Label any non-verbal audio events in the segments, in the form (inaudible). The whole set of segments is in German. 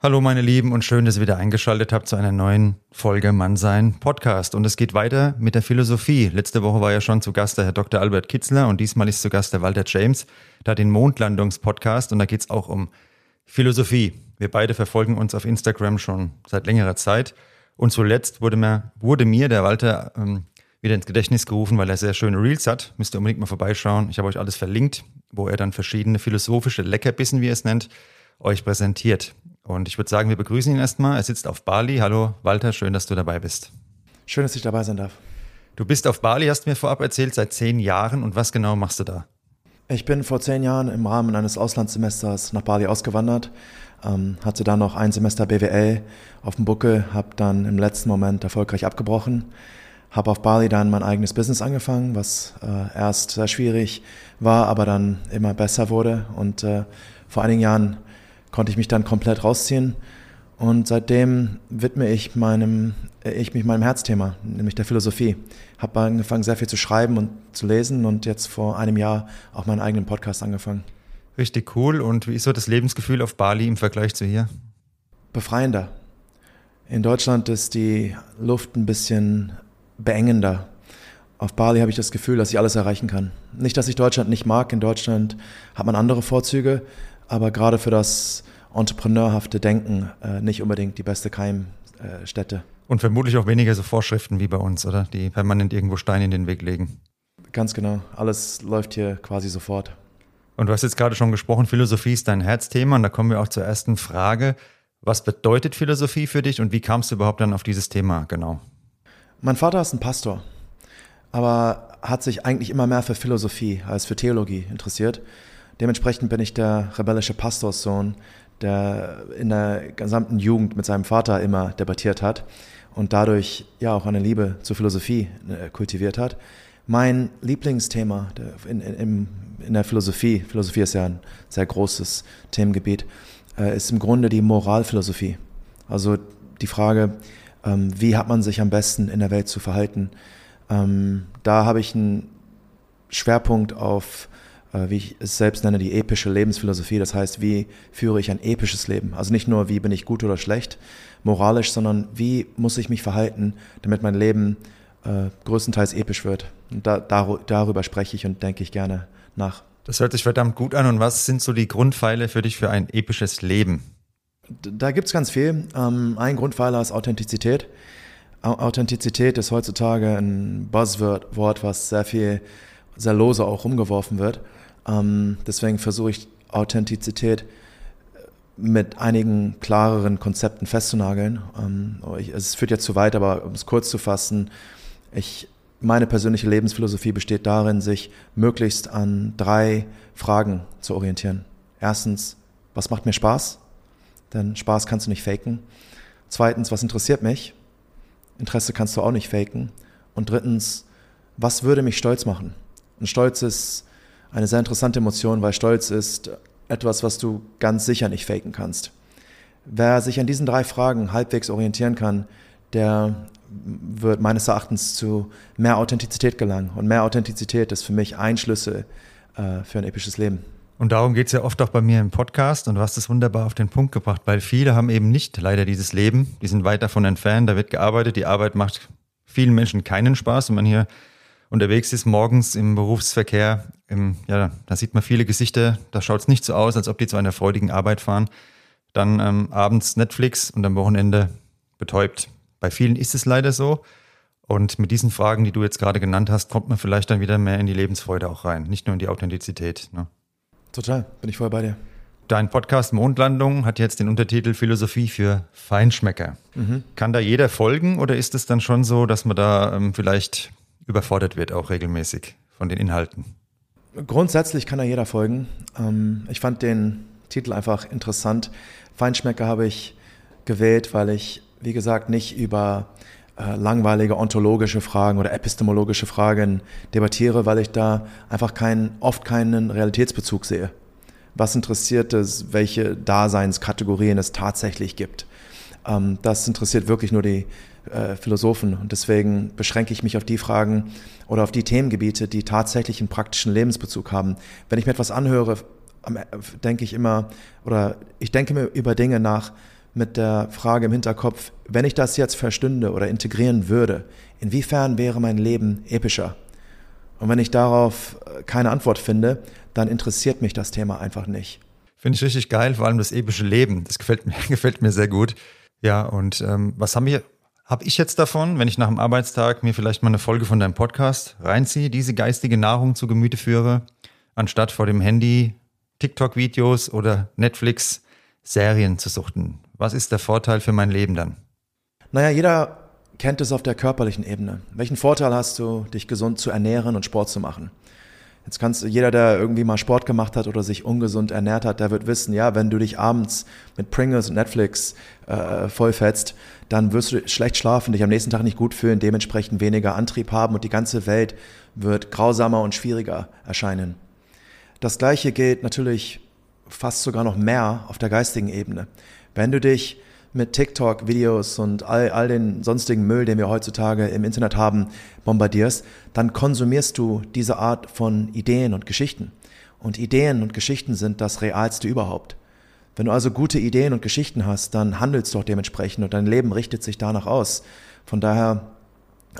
Hallo meine Lieben und schön, dass ihr wieder eingeschaltet habt zu einer neuen Folge Mannsein Podcast. Und es geht weiter mit der Philosophie. Letzte Woche war ja schon zu Gast der Herr Dr. Albert Kitzler und diesmal ist zu Gast der Walter James. Da den Mondlandungspodcast und da geht es auch um Philosophie. Wir beide verfolgen uns auf Instagram schon seit längerer Zeit. Und zuletzt wurde mir, wurde mir der Walter ähm, wieder ins Gedächtnis gerufen, weil er sehr schöne Reels hat. Müsst ihr unbedingt mal vorbeischauen. Ich habe euch alles verlinkt, wo er dann verschiedene philosophische Leckerbissen, wie er es nennt, euch präsentiert. Und ich würde sagen, wir begrüßen ihn erstmal. Er sitzt auf Bali. Hallo Walter, schön, dass du dabei bist. Schön, dass ich dabei sein darf. Du bist auf Bali, hast mir vorab erzählt, seit zehn Jahren. Und was genau machst du da? Ich bin vor zehn Jahren im Rahmen eines Auslandssemesters nach Bali ausgewandert, ähm, hatte dann noch ein Semester BWL auf dem Buckel, habe dann im letzten Moment erfolgreich abgebrochen, habe auf Bali dann mein eigenes Business angefangen, was äh, erst sehr schwierig war, aber dann immer besser wurde. Und äh, vor einigen Jahren konnte ich mich dann komplett rausziehen. Und seitdem widme ich, meinem, äh, ich mich meinem Herzthema, nämlich der Philosophie. Habe angefangen, sehr viel zu schreiben und zu lesen und jetzt vor einem Jahr auch meinen eigenen Podcast angefangen. Richtig cool. Und wie ist so das Lebensgefühl auf Bali im Vergleich zu hier? Befreiender. In Deutschland ist die Luft ein bisschen beengender. Auf Bali habe ich das Gefühl, dass ich alles erreichen kann. Nicht, dass ich Deutschland nicht mag. In Deutschland hat man andere Vorzüge, aber gerade für das entrepreneurhafte Denken äh, nicht unbedingt die beste Keimstätte. Und vermutlich auch weniger so Vorschriften wie bei uns, oder? Die permanent irgendwo Steine in den Weg legen. Ganz genau. Alles läuft hier quasi sofort. Und du hast jetzt gerade schon gesprochen, Philosophie ist dein Herzthema. Und da kommen wir auch zur ersten Frage. Was bedeutet Philosophie für dich und wie kamst du überhaupt dann auf dieses Thema genau? Mein Vater ist ein Pastor, aber hat sich eigentlich immer mehr für Philosophie als für Theologie interessiert. Dementsprechend bin ich der rebellische Pastorssohn, der in der gesamten Jugend mit seinem Vater immer debattiert hat und dadurch ja auch eine Liebe zur Philosophie äh, kultiviert hat. Mein Lieblingsthema in, in, in der Philosophie, Philosophie ist ja ein sehr großes Themengebiet, äh, ist im Grunde die Moralphilosophie. Also die Frage, ähm, wie hat man sich am besten in der Welt zu verhalten? Ähm, da habe ich einen Schwerpunkt auf wie ich es selbst nenne, die epische Lebensphilosophie. Das heißt, wie führe ich ein episches Leben? Also nicht nur, wie bin ich gut oder schlecht moralisch, sondern wie muss ich mich verhalten, damit mein Leben äh, größtenteils episch wird. Und da, dar, darüber spreche ich und denke ich gerne nach. Das hört sich verdammt gut an. Und was sind so die Grundpfeile für dich für ein episches Leben? Da gibt es ganz viel. Ähm, ein Grundpfeiler ist Authentizität. Authentizität ist heutzutage ein Buzzword, was sehr viel, sehr lose auch rumgeworfen wird. Ähm, deswegen versuche ich Authentizität äh, mit einigen klareren Konzepten festzunageln. Ähm, ich, es führt jetzt zu weit, aber um es kurz zu fassen, ich, meine persönliche Lebensphilosophie besteht darin, sich möglichst an drei Fragen zu orientieren. Erstens, was macht mir Spaß? Denn Spaß kannst du nicht faken. Zweitens, was interessiert mich? Interesse kannst du auch nicht faken. Und drittens, was würde mich stolz machen? Und Stolz ist eine sehr interessante Emotion, weil Stolz ist etwas, was du ganz sicher nicht faken kannst. Wer sich an diesen drei Fragen halbwegs orientieren kann, der wird meines Erachtens zu mehr Authentizität gelangen. Und mehr Authentizität ist für mich ein Schlüssel äh, für ein episches Leben. Und darum geht es ja oft auch bei mir im Podcast und du hast es wunderbar auf den Punkt gebracht, weil viele haben eben nicht leider dieses Leben, die sind weit davon entfernt, da wird gearbeitet, die Arbeit macht vielen Menschen keinen Spaß, wenn man hier unterwegs ist, morgens im Berufsverkehr, im, ja, da sieht man viele Gesichter, da schaut es nicht so aus, als ob die zu einer freudigen Arbeit fahren. Dann ähm, abends Netflix und am Wochenende betäubt. Bei vielen ist es leider so. Und mit diesen Fragen, die du jetzt gerade genannt hast, kommt man vielleicht dann wieder mehr in die Lebensfreude auch rein, nicht nur in die Authentizität. Ne? Total, bin ich voll bei dir. Dein Podcast Mondlandung hat jetzt den Untertitel Philosophie für Feinschmecker. Mhm. Kann da jeder folgen oder ist es dann schon so, dass man da ähm, vielleicht überfordert wird, auch regelmäßig von den Inhalten? Grundsätzlich kann da jeder folgen. Ähm, ich fand den Titel einfach interessant. Feinschmecker habe ich gewählt, weil ich, wie gesagt, nicht über äh, langweilige ontologische Fragen oder epistemologische Fragen debattiere, weil ich da einfach keinen, oft keinen Realitätsbezug sehe. Was interessiert es, welche Daseinskategorien es tatsächlich gibt? Ähm, das interessiert wirklich nur die äh, Philosophen und deswegen beschränke ich mich auf die Fragen oder auf die Themengebiete, die tatsächlich einen praktischen Lebensbezug haben. Wenn ich mir etwas anhöre, denke ich immer oder ich denke mir über Dinge nach, mit der Frage im Hinterkopf, wenn ich das jetzt verstünde oder integrieren würde, inwiefern wäre mein Leben epischer? Und wenn ich darauf äh, keine Antwort finde, dann interessiert mich das Thema einfach nicht. Finde ich richtig geil, vor allem das epische Leben. Das gefällt mir, (laughs) gefällt mir sehr gut. Ja, und ähm, was haben wir, habe ich jetzt davon, wenn ich nach dem Arbeitstag mir vielleicht mal eine Folge von deinem Podcast reinziehe, diese geistige Nahrung zu Gemüte führe, anstatt vor dem Handy TikTok-Videos oder Netflix-Serien zu suchten? Was ist der Vorteil für mein Leben dann? Naja, jeder kennt es auf der körperlichen Ebene. Welchen Vorteil hast du, dich gesund zu ernähren und Sport zu machen? Jetzt kannst du, jeder, der irgendwie mal Sport gemacht hat oder sich ungesund ernährt hat, der wird wissen, ja, wenn du dich abends mit Pringles und Netflix äh, vollfetzt, dann wirst du schlecht schlafen, dich am nächsten Tag nicht gut fühlen, dementsprechend weniger Antrieb haben und die ganze Welt wird grausamer und schwieriger erscheinen. Das gleiche gilt natürlich fast sogar noch mehr auf der geistigen Ebene. Wenn du dich mit TikTok-Videos und all, all den sonstigen Müll, den wir heutzutage im Internet haben, bombardierst, dann konsumierst du diese Art von Ideen und Geschichten. Und Ideen und Geschichten sind das Realste überhaupt. Wenn du also gute Ideen und Geschichten hast, dann handelst du auch dementsprechend und dein Leben richtet sich danach aus. Von daher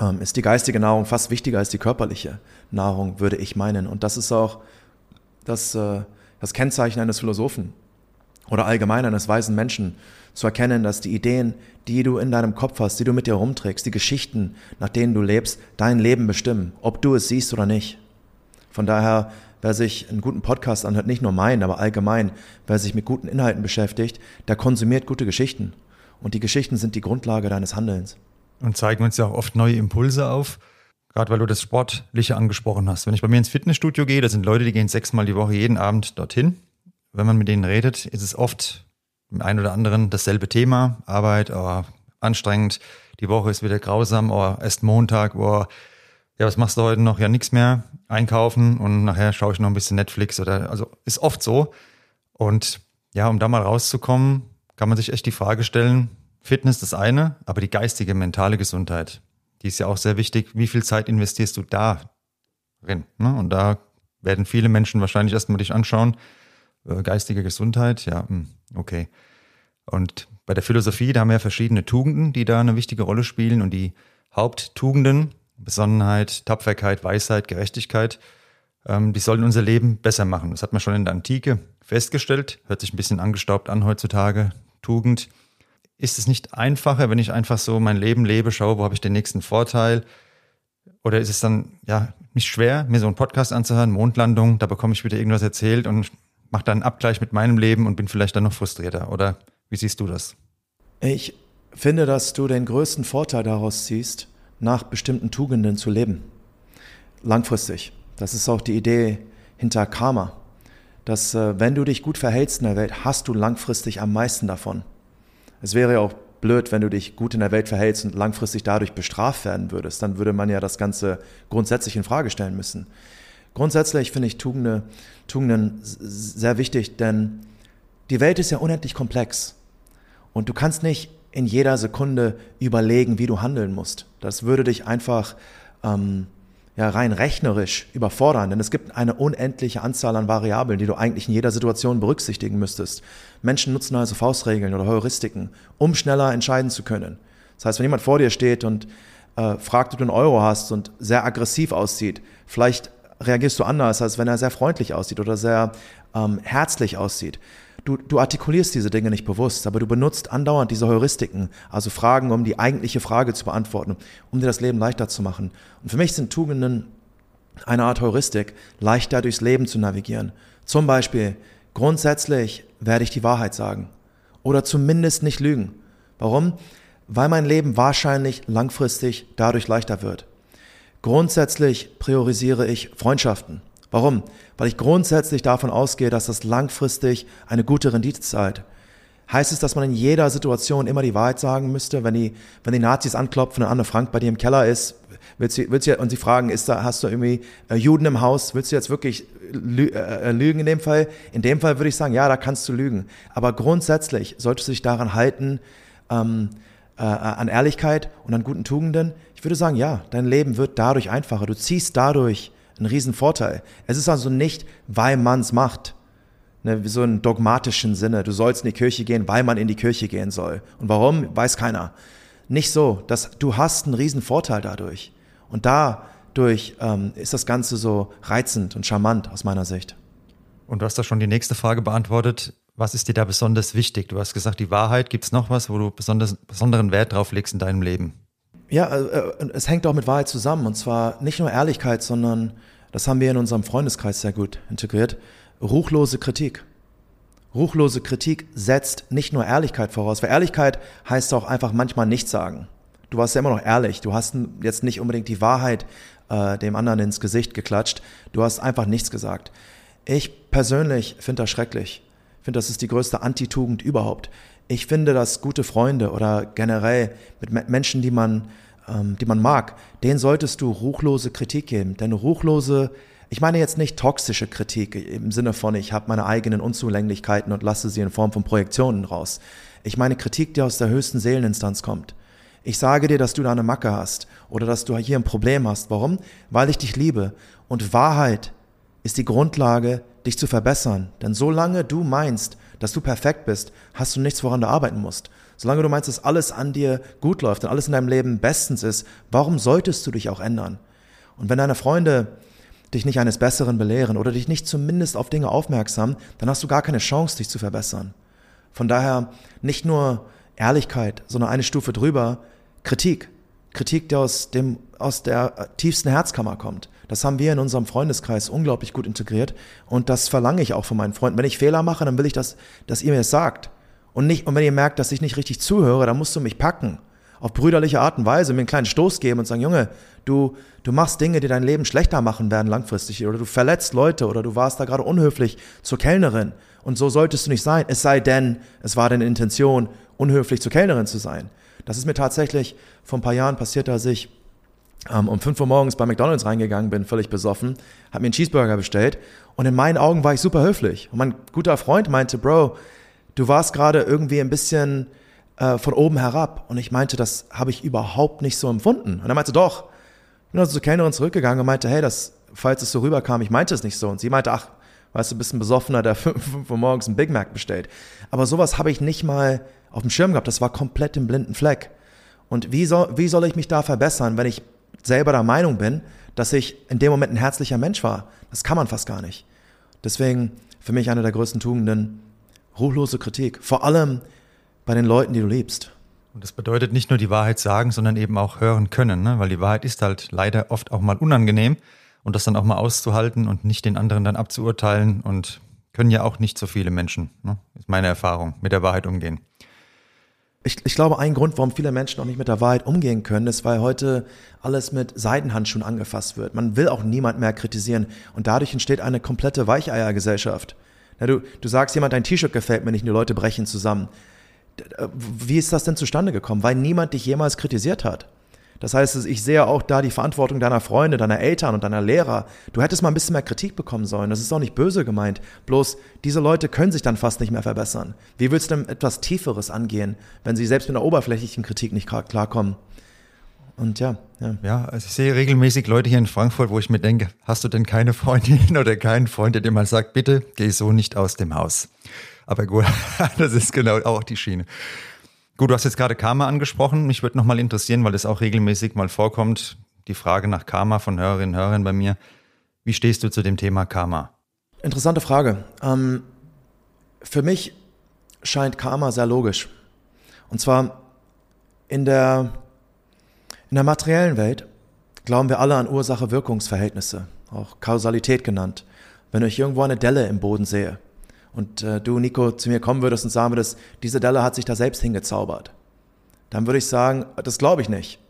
ähm, ist die geistige Nahrung fast wichtiger als die körperliche Nahrung, würde ich meinen. Und das ist auch das, äh, das Kennzeichen eines Philosophen oder allgemein eines weisen Menschen zu erkennen, dass die Ideen, die du in deinem Kopf hast, die du mit dir rumträgst, die Geschichten, nach denen du lebst, dein Leben bestimmen, ob du es siehst oder nicht. Von daher, wer sich einen guten Podcast anhört, nicht nur meinen, aber allgemein, wer sich mit guten Inhalten beschäftigt, der konsumiert gute Geschichten. Und die Geschichten sind die Grundlage deines Handelns. Und zeigen uns ja auch oft neue Impulse auf. Gerade weil du das Sportliche angesprochen hast. Wenn ich bei mir ins Fitnessstudio gehe, da sind Leute, die gehen sechsmal die Woche jeden Abend dorthin wenn man mit denen redet, ist es oft im einen oder anderen dasselbe Thema. Arbeit, oh, anstrengend, die Woche ist wieder grausam, oh, erst Montag, oh, ja, was machst du heute noch? Ja, nichts mehr. Einkaufen und nachher schaue ich noch ein bisschen Netflix oder, also ist oft so. Und ja, um da mal rauszukommen, kann man sich echt die Frage stellen, Fitness das eine, aber die geistige, mentale Gesundheit, die ist ja auch sehr wichtig. Wie viel Zeit investierst du da drin? Ne? Und da werden viele Menschen wahrscheinlich erstmal dich anschauen, äh, geistige Gesundheit, ja, hm, okay. Und bei der Philosophie, da haben wir ja verschiedene Tugenden, die da eine wichtige Rolle spielen. Und die Haupttugenden, Besonnenheit, Tapferkeit, Weisheit, Gerechtigkeit, ähm, die sollen unser Leben besser machen. Das hat man schon in der Antike festgestellt. Hört sich ein bisschen angestaubt an heutzutage. Tugend. Ist es nicht einfacher, wenn ich einfach so mein Leben lebe, schaue, wo habe ich den nächsten Vorteil? Oder ist es dann ja nicht schwer, mir so einen Podcast anzuhören, Mondlandung, da bekomme ich wieder irgendwas erzählt und mache dann einen Abgleich mit meinem Leben und bin vielleicht dann noch frustrierter. Oder wie siehst du das? Ich finde, dass du den größten Vorteil daraus ziehst, nach bestimmten Tugenden zu leben. Langfristig. Das ist auch die Idee hinter Karma. Dass äh, wenn du dich gut verhältst in der Welt, hast du langfristig am meisten davon. Es wäre ja auch blöd, wenn du dich gut in der Welt verhältst und langfristig dadurch bestraft werden würdest. Dann würde man ja das Ganze grundsätzlich in Frage stellen müssen. Grundsätzlich finde ich Tugende, Tugenden sehr wichtig, denn die Welt ist ja unendlich komplex. Und du kannst nicht in jeder Sekunde überlegen, wie du handeln musst. Das würde dich einfach ähm, ja, rein rechnerisch überfordern, denn es gibt eine unendliche Anzahl an Variablen, die du eigentlich in jeder Situation berücksichtigen müsstest. Menschen nutzen also Faustregeln oder Heuristiken, um schneller entscheiden zu können. Das heißt, wenn jemand vor dir steht und äh, fragt, ob du einen Euro hast und sehr aggressiv aussieht, vielleicht reagierst du anders, als wenn er sehr freundlich aussieht oder sehr ähm, herzlich aussieht. Du, du artikulierst diese Dinge nicht bewusst, aber du benutzt andauernd diese Heuristiken, also Fragen, um die eigentliche Frage zu beantworten, um dir das Leben leichter zu machen. Und für mich sind Tugenden eine Art Heuristik, leichter durchs Leben zu navigieren. Zum Beispiel, grundsätzlich werde ich die Wahrheit sagen oder zumindest nicht lügen. Warum? Weil mein Leben wahrscheinlich langfristig dadurch leichter wird. Grundsätzlich priorisiere ich Freundschaften. Warum? Weil ich grundsätzlich davon ausgehe, dass das langfristig eine gute Rendite zahlt. Heißt es, dass man in jeder Situation immer die Wahrheit sagen müsste, wenn die, wenn die Nazis anklopfen und Anne Frank bei dir im Keller ist, willst du, willst du, und sie fragen, ist da, hast du irgendwie äh, Juden im Haus, willst du jetzt wirklich lü äh, lügen in dem Fall? In dem Fall würde ich sagen, ja, da kannst du lügen. Aber grundsätzlich solltest du dich daran halten, ähm, äh, an Ehrlichkeit und an guten Tugenden. Ich würde sagen, ja, dein Leben wird dadurch einfacher. Du ziehst dadurch einen riesen Vorteil. Es ist also nicht, weil man es macht ne, so einen dogmatischen Sinne. Du sollst in die Kirche gehen, weil man in die Kirche gehen soll. Und warum, weiß keiner. Nicht so. dass du hast einen riesen Vorteil dadurch. Und dadurch ähm, ist das Ganze so reizend und charmant aus meiner Sicht. Und du hast da schon die nächste Frage beantwortet. Was ist dir da besonders wichtig? Du hast gesagt, die Wahrheit. Gibt es noch was, wo du besonders, besonderen Wert drauf legst in deinem Leben? Ja, äh, äh, es hängt auch mit Wahrheit zusammen. Und zwar nicht nur Ehrlichkeit, sondern das haben wir in unserem Freundeskreis sehr gut integriert ruchlose Kritik. Ruchlose Kritik setzt nicht nur Ehrlichkeit voraus, weil Ehrlichkeit heißt auch einfach manchmal nichts sagen. Du warst ja immer noch ehrlich, du hast jetzt nicht unbedingt die Wahrheit äh, dem anderen ins Gesicht geklatscht, du hast einfach nichts gesagt. Ich persönlich finde das schrecklich. Ich finde, das ist die größte Antitugend überhaupt. Ich finde, dass gute Freunde oder generell mit Menschen, die man, ähm, die man mag, denen solltest du ruchlose Kritik geben. Denn ruchlose ich meine jetzt nicht toxische Kritik im Sinne von, ich habe meine eigenen Unzulänglichkeiten und lasse sie in Form von Projektionen raus. Ich meine Kritik, die aus der höchsten Seeleninstanz kommt. Ich sage dir, dass du da eine Macke hast oder dass du hier ein Problem hast. Warum? Weil ich dich liebe. Und Wahrheit ist die Grundlage, dich zu verbessern. Denn solange du meinst, dass du perfekt bist, hast du nichts, woran du arbeiten musst. Solange du meinst, dass alles an dir gut läuft und alles in deinem Leben bestens ist, warum solltest du dich auch ändern? Und wenn deine Freunde dich nicht eines Besseren belehren oder dich nicht zumindest auf Dinge aufmerksam, dann hast du gar keine Chance, dich zu verbessern. Von daher nicht nur Ehrlichkeit, sondern eine Stufe drüber, Kritik. Kritik, die aus, dem, aus der tiefsten Herzkammer kommt. Das haben wir in unserem Freundeskreis unglaublich gut integriert und das verlange ich auch von meinen Freunden. Wenn ich Fehler mache, dann will ich, dass, dass ihr mir es sagt. Und, nicht, und wenn ihr merkt, dass ich nicht richtig zuhöre, dann musst du mich packen auf brüderliche Art und Weise mir einen kleinen Stoß geben und sagen, Junge, du, du machst Dinge, die dein Leben schlechter machen werden langfristig oder du verletzt Leute oder du warst da gerade unhöflich zur Kellnerin und so solltest du nicht sein, es sei denn, es war deine Intention, unhöflich zur Kellnerin zu sein. Das ist mir tatsächlich vor ein paar Jahren passiert, als ich um 5 Uhr morgens bei McDonalds reingegangen bin, völlig besoffen, habe mir einen Cheeseburger bestellt und in meinen Augen war ich super höflich. Und mein guter Freund meinte, Bro, du warst gerade irgendwie ein bisschen äh, von oben herab. Und ich meinte, das habe ich überhaupt nicht so empfunden. Und er meinte, doch. Ich bin also zur Kellnerin zurückgegangen und meinte, hey, das, falls es so rüberkam, ich meinte es nicht so. Und sie meinte, ach, weißt du, bist ein Besoffener, der (laughs) fünf Uhr morgens einen Big Mac bestellt. Aber sowas habe ich nicht mal auf dem Schirm gehabt. Das war komplett im blinden Fleck. Und wie soll, wie soll ich mich da verbessern, wenn ich selber der Meinung bin, dass ich in dem Moment ein herzlicher Mensch war? Das kann man fast gar nicht. Deswegen für mich eine der größten Tugenden, ruchlose Kritik. Vor allem bei den Leuten, die du liebst. Und das bedeutet nicht nur die Wahrheit sagen, sondern eben auch hören können, ne? weil die Wahrheit ist halt leider oft auch mal unangenehm und das dann auch mal auszuhalten und nicht den anderen dann abzuurteilen und können ja auch nicht so viele Menschen, ne? ist meine Erfahrung, mit der Wahrheit umgehen. Ich, ich, glaube, ein Grund, warum viele Menschen auch nicht mit der Wahrheit umgehen können, ist, weil heute alles mit Seidenhandschuhen angefasst wird. Man will auch niemand mehr kritisieren und dadurch entsteht eine komplette Weicheiergesellschaft. Ja, du, du sagst jemand, dein T-Shirt gefällt mir nicht die Leute brechen zusammen wie ist das denn zustande gekommen? Weil niemand dich jemals kritisiert hat. Das heißt, ich sehe auch da die Verantwortung deiner Freunde, deiner Eltern und deiner Lehrer. Du hättest mal ein bisschen mehr Kritik bekommen sollen. Das ist auch nicht böse gemeint. Bloß diese Leute können sich dann fast nicht mehr verbessern. Wie willst du denn etwas Tieferes angehen, wenn sie selbst mit einer oberflächlichen Kritik nicht klarkommen? Und ja, ja. Ja, also ich sehe regelmäßig Leute hier in Frankfurt, wo ich mir denke, hast du denn keine Freundin (laughs) oder keinen Freund, der dir mal sagt, bitte geh so nicht aus dem Haus. Aber gut, (laughs) das ist genau auch die Schiene. Gut, du hast jetzt gerade Karma angesprochen. Mich würde nochmal interessieren, weil es auch regelmäßig mal vorkommt, die Frage nach Karma von Hörerinnen und Hörern bei mir. Wie stehst du zu dem Thema Karma? Interessante Frage. Ähm, für mich scheint Karma sehr logisch. Und zwar in der, in der materiellen Welt glauben wir alle an Ursache-Wirkungsverhältnisse, auch Kausalität genannt. Wenn ich irgendwo eine Delle im Boden sehe, und äh, du, Nico, zu mir kommen würdest und sagen würdest, diese Delle hat sich da selbst hingezaubert, dann würde ich sagen, das glaube ich nicht.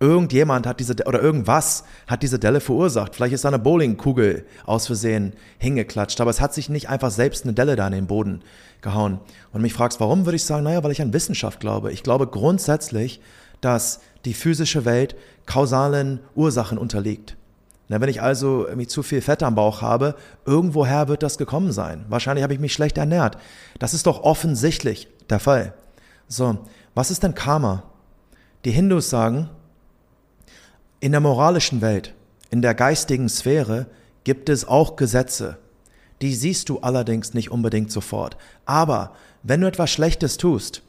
Irgendjemand hat diese, oder irgendwas hat diese Delle verursacht. Vielleicht ist da eine Bowlingkugel aus Versehen hingeklatscht, aber es hat sich nicht einfach selbst eine Delle da in den Boden gehauen. Und mich fragst, warum, würde ich sagen, naja, weil ich an Wissenschaft glaube. Ich glaube grundsätzlich, dass die physische Welt kausalen Ursachen unterliegt. Na, wenn ich also irgendwie zu viel Fett am Bauch habe, irgendwoher wird das gekommen sein. Wahrscheinlich habe ich mich schlecht ernährt. Das ist doch offensichtlich der Fall. So, was ist denn Karma? Die Hindus sagen, in der moralischen Welt, in der geistigen Sphäre gibt es auch Gesetze. Die siehst du allerdings nicht unbedingt sofort. Aber wenn du etwas Schlechtes tust,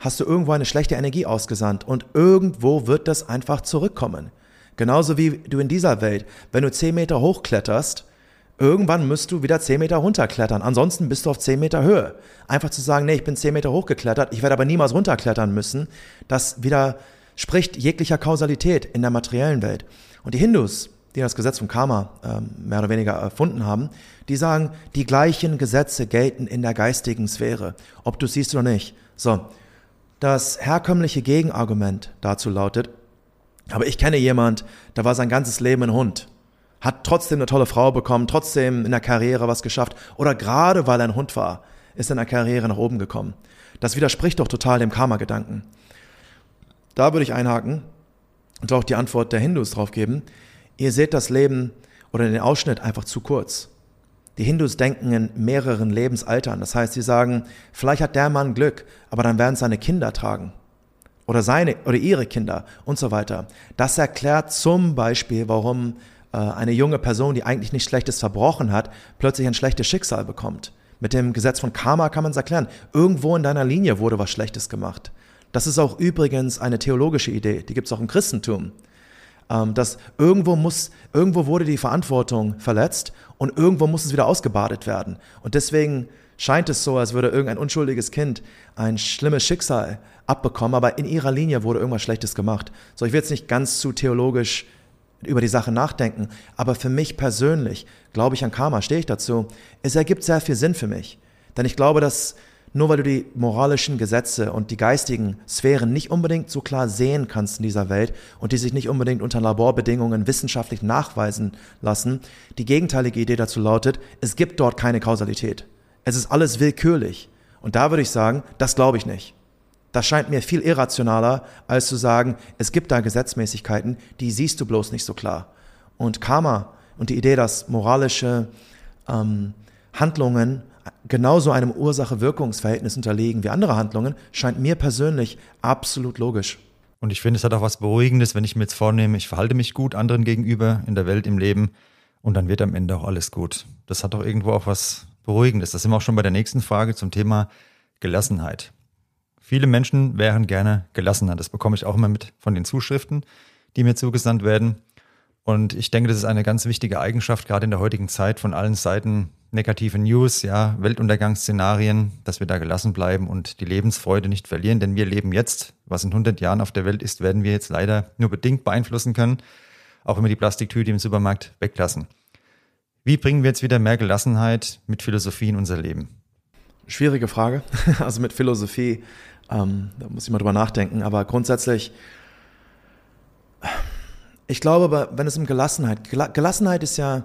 hast du irgendwo eine schlechte Energie ausgesandt und irgendwo wird das einfach zurückkommen. Genauso wie du in dieser Welt, wenn du 10 Meter hochkletterst, irgendwann musst du wieder 10 Meter runterklettern. Ansonsten bist du auf 10 Meter Höhe. Einfach zu sagen, nee, ich bin 10 Meter hochgeklettert, ich werde aber niemals runterklettern müssen, das wieder spricht jeglicher Kausalität in der materiellen Welt. Und die Hindus, die das Gesetz vom Karma ähm, mehr oder weniger erfunden haben, die sagen, die gleichen Gesetze gelten in der geistigen Sphäre, ob du es siehst oder nicht. So, das herkömmliche Gegenargument dazu lautet, aber ich kenne jemand, da war sein ganzes Leben ein Hund, hat trotzdem eine tolle Frau bekommen, trotzdem in der Karriere was geschafft oder gerade weil er ein Hund war, ist in der Karriere nach oben gekommen. Das widerspricht doch total dem Karma-Gedanken. Da würde ich einhaken und auch die Antwort der Hindus drauf geben. Ihr seht das Leben oder den Ausschnitt einfach zu kurz. Die Hindus denken in mehreren Lebensaltern. Das heißt, sie sagen, vielleicht hat der Mann Glück, aber dann werden seine Kinder tragen. Oder seine oder ihre Kinder und so weiter. Das erklärt zum Beispiel, warum äh, eine junge Person, die eigentlich nichts Schlechtes verbrochen hat, plötzlich ein schlechtes Schicksal bekommt. Mit dem Gesetz von Karma kann man es erklären. Irgendwo in deiner Linie wurde was Schlechtes gemacht. Das ist auch übrigens eine theologische Idee, die gibt es auch im Christentum. Ähm, dass irgendwo muss, irgendwo wurde die Verantwortung verletzt und irgendwo muss es wieder ausgebadet werden. Und deswegen scheint es so, als würde irgendein unschuldiges Kind ein schlimmes Schicksal abbekommen, aber in ihrer Linie wurde irgendwas Schlechtes gemacht. So, ich will jetzt nicht ganz zu theologisch über die Sache nachdenken, aber für mich persönlich, glaube ich an Karma, stehe ich dazu, es ergibt sehr viel Sinn für mich. Denn ich glaube, dass nur weil du die moralischen Gesetze und die geistigen Sphären nicht unbedingt so klar sehen kannst in dieser Welt und die sich nicht unbedingt unter Laborbedingungen wissenschaftlich nachweisen lassen, die gegenteilige Idee dazu lautet, es gibt dort keine Kausalität. Es ist alles willkürlich. Und da würde ich sagen, das glaube ich nicht. Das scheint mir viel irrationaler, als zu sagen, es gibt da Gesetzmäßigkeiten, die siehst du bloß nicht so klar. Und Karma und die Idee, dass moralische ähm, Handlungen genauso einem Ursache-Wirkungsverhältnis unterliegen wie andere Handlungen, scheint mir persönlich absolut logisch. Und ich finde, es hat auch was Beruhigendes, wenn ich mir jetzt vornehme, ich verhalte mich gut anderen gegenüber in der Welt, im Leben und dann wird am Ende auch alles gut. Das hat doch irgendwo auch was Beruhigendes. Das sind wir auch schon bei der nächsten Frage zum Thema Gelassenheit. Viele Menschen wären gerne gelassener. Das bekomme ich auch immer mit von den Zuschriften, die mir zugesandt werden. Und ich denke, das ist eine ganz wichtige Eigenschaft, gerade in der heutigen Zeit von allen Seiten negative News, ja, Weltuntergangsszenarien, dass wir da gelassen bleiben und die Lebensfreude nicht verlieren, denn wir leben jetzt, was in 100 Jahren auf der Welt ist, werden wir jetzt leider nur bedingt beeinflussen können, auch wenn wir die Plastiktüte im Supermarkt weglassen. Wie bringen wir jetzt wieder mehr Gelassenheit mit Philosophie in unser Leben? Schwierige Frage. (laughs) Also mit Philosophie, ähm, da muss ich mal drüber nachdenken, aber grundsätzlich, ich glaube, wenn es um Gelassenheit, Gelassenheit ist ja,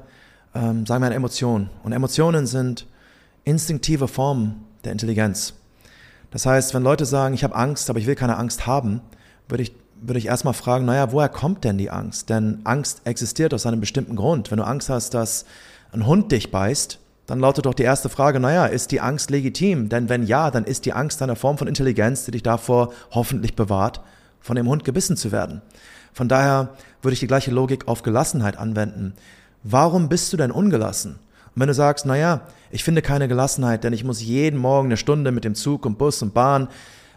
ähm, sagen wir, eine Emotion. Und Emotionen sind instinktive Formen der Intelligenz. Das heißt, wenn Leute sagen, ich habe Angst, aber ich will keine Angst haben, würde ich, würde ich erstmal fragen, naja, woher kommt denn die Angst? Denn Angst existiert aus einem bestimmten Grund. Wenn du Angst hast, dass ein Hund dich beißt, dann lautet doch die erste Frage, naja, ist die Angst legitim? Denn wenn ja, dann ist die Angst eine Form von Intelligenz, die dich davor hoffentlich bewahrt, von dem Hund gebissen zu werden. Von daher würde ich die gleiche Logik auf Gelassenheit anwenden warum bist du denn ungelassen? Und wenn du sagst, naja, ich finde keine Gelassenheit, denn ich muss jeden Morgen eine Stunde mit dem Zug und Bus und Bahn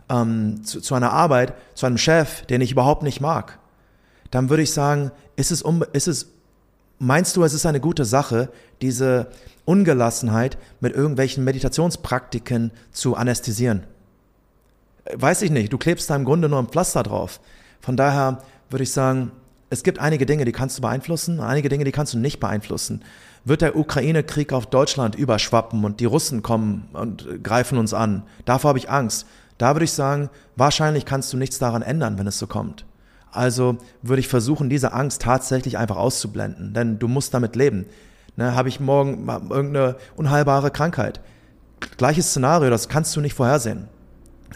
ähm, zu, zu einer Arbeit, zu einem Chef, den ich überhaupt nicht mag, dann würde ich sagen, ist es, um, ist es, meinst du, es ist eine gute Sache, diese Ungelassenheit mit irgendwelchen Meditationspraktiken zu anästhesieren? Weiß ich nicht, du klebst da im Grunde nur ein Pflaster drauf. Von daher würde ich sagen, es gibt einige Dinge, die kannst du beeinflussen, einige Dinge, die kannst du nicht beeinflussen. Wird der Ukraine-Krieg auf Deutschland überschwappen und die Russen kommen und greifen uns an? Davor habe ich Angst. Da würde ich sagen, wahrscheinlich kannst du nichts daran ändern, wenn es so kommt. Also würde ich versuchen, diese Angst tatsächlich einfach auszublenden, denn du musst damit leben. Ne, Habe ich morgen irgendeine unheilbare Krankheit? Gleiches Szenario, das kannst du nicht vorhersehen.